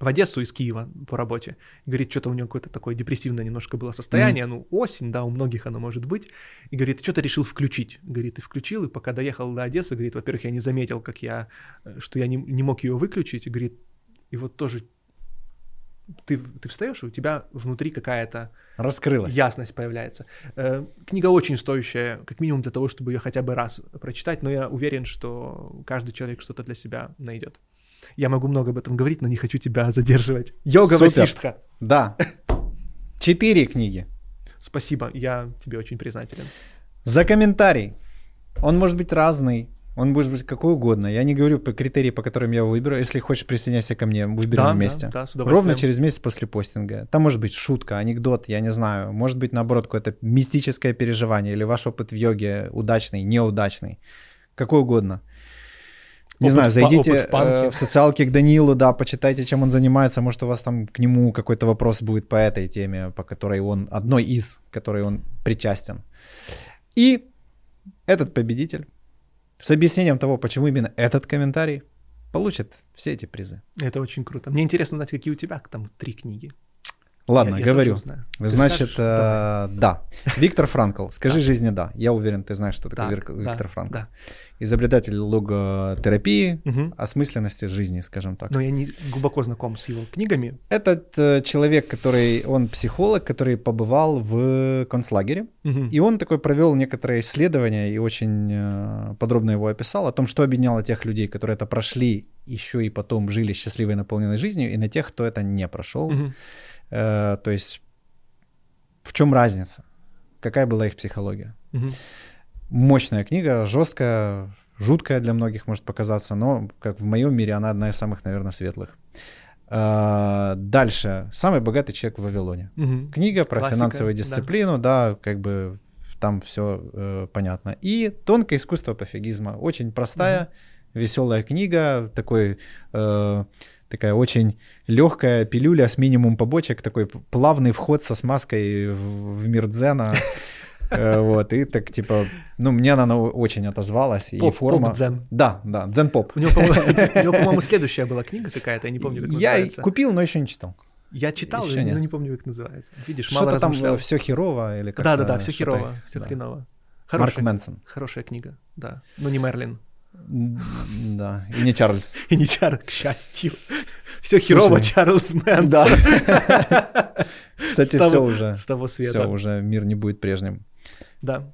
в Одессу из Киева по работе. Говорит, что-то у него какое-то такое депрессивное немножко было состояние. Ну, осень, да, у многих оно может быть. И говорит, что-то решил включить. Говорит, и включил, и пока доехал до Одессы, говорит, во-первых, я не заметил, как я, э, что я не, не мог ее выключить. И говорит, и вот тоже ты, ты встаешь, и у тебя внутри какая-то Раскрылась. ясность появляется. Э, Книга очень стоящая, как минимум для того, чтобы ее хотя бы раз прочитать, но я уверен, что каждый человек что-то для себя найдет. Я могу много об этом говорить, но не хочу тебя задерживать. Йога. Васиштха. Да. Четыре книги. Спасибо, я тебе очень признателен. За комментарий. Он может быть разный. Он может быть какой угодно. Я не говорю по критерии, по которым я его выберу. Если хочешь, присоединяйся ко мне, выберем Да, вместе. да, да, с. Ровно через месяц после постинга. Там может быть шутка, анекдот, я не знаю. Может быть, наоборот, какое-то мистическое переживание или ваш опыт в йоге удачный, неудачный. Какой угодно. Не Опыт знаю, зайдите э, в социалке к Данилу, да, почитайте, чем он занимается. Может, у вас там к нему какой-то вопрос будет по этой теме, по которой он, одной из, которой он причастен. И этот победитель с объяснением того, почему именно этот комментарий получит все эти призы. Это очень круто. Мне интересно знать, какие у тебя там три книги. Ладно, Я- я говорю. Ты Значит, скажешь? э, да. Виктор Франкл. Скажи Да. жизни да. Я уверен, ты знаешь, что такое Так, Вик- да, Виктор Франкл. Да. Изобретатель логотерапии, осмысленности жизни, скажем так. Но я не глубоко знаком с его книгами. Этот э, человек, который, он психолог, который побывал в концлагере, и он такой провел некоторые исследования и очень э, подробно его описал о том, что объединяло тех людей, которые это прошли, еще и потом жили счастливой наполненной жизнью, и на тех, кто это не прошел. Э, то есть в чем разница? Какая была их психология? Мгм. Мощная книга, жесткая, жуткая для многих может показаться, но как в моем мире она одна из самых, наверное, светлых. А, дальше. Самый богатый человек в Вавилоне. Мгм. Книга про Классика, финансовую да. дисциплину, да, как бы там все понятно. И тонкое искусство пофигизма. Очень простая, веселая книга, такой э, такая очень легкая пилюля с минимум побочек, такой плавный вход со смазкой в, в мир дзена. Э, Вот, и так типа, ну, мне она на- очень отозвалась, и Поп- форма... поп-дзен. Да, да, дзен-поп. У него, по-моему, у него, по-моему, следующая была книга какая-то, я не помню, как Я и называется. купил, но еще не читал. Я читал, Еще но не помню, как называется. Видишь, мало Что-то там размышлял. все херово или как Да, да, да, все херово, все хреново. Марк Хорошая, Мэнсон. хорошая книга, да. Но не Мерлин. Да, и не Чарльз. И не Чарльз, к счастью. Все херово, Чарльз Мэнсон. Да. Кстати, все уже. С того света. Все, уже мир не будет прежним. Да.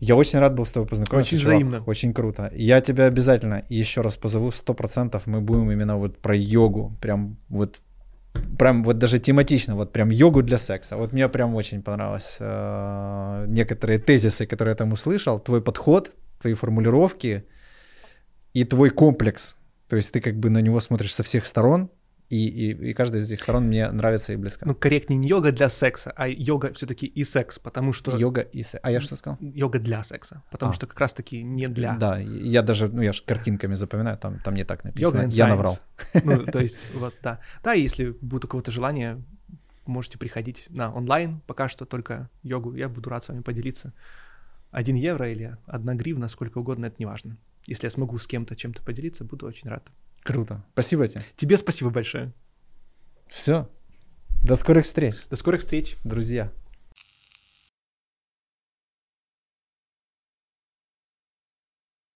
Я очень рад был с тобой познакомиться. Очень чувак. взаимно. Очень круто. Я тебя обязательно еще раз позову, сто процентов мы будем именно вот про йогу, прям вот прям вот даже тематично, вот прям йогу для секса. Вот мне прям очень понравилось э, некоторые тезисы, которые я там услышал, твой подход, твои формулировки и твой комплекс. То есть ты как бы на него смотришь со всех сторон, и, и, и каждая из этих сторон мне нравится и близко. Ну, корректнее не йога для секса, а йога все-таки и секс, потому что... Йога и секс. А я что сказал? Йога для секса, потому А. что как раз-таки не для. Да, я даже, ну я же картинками запоминаю, там, там не так написано. Йога я science. наврал. Ну, то есть, вот, да. Да, если будет у кого-то желание, можете приходить на онлайн, пока что только йогу, я буду рад с вами поделиться. Один евро или одна гривна, сколько угодно, это не важно. Если я смогу с кем-то чем-то поделиться, буду очень рад. Круто. Спасибо тебе. Тебе спасибо большое. Все. До скорых встреч, До скорых встреч. друзья.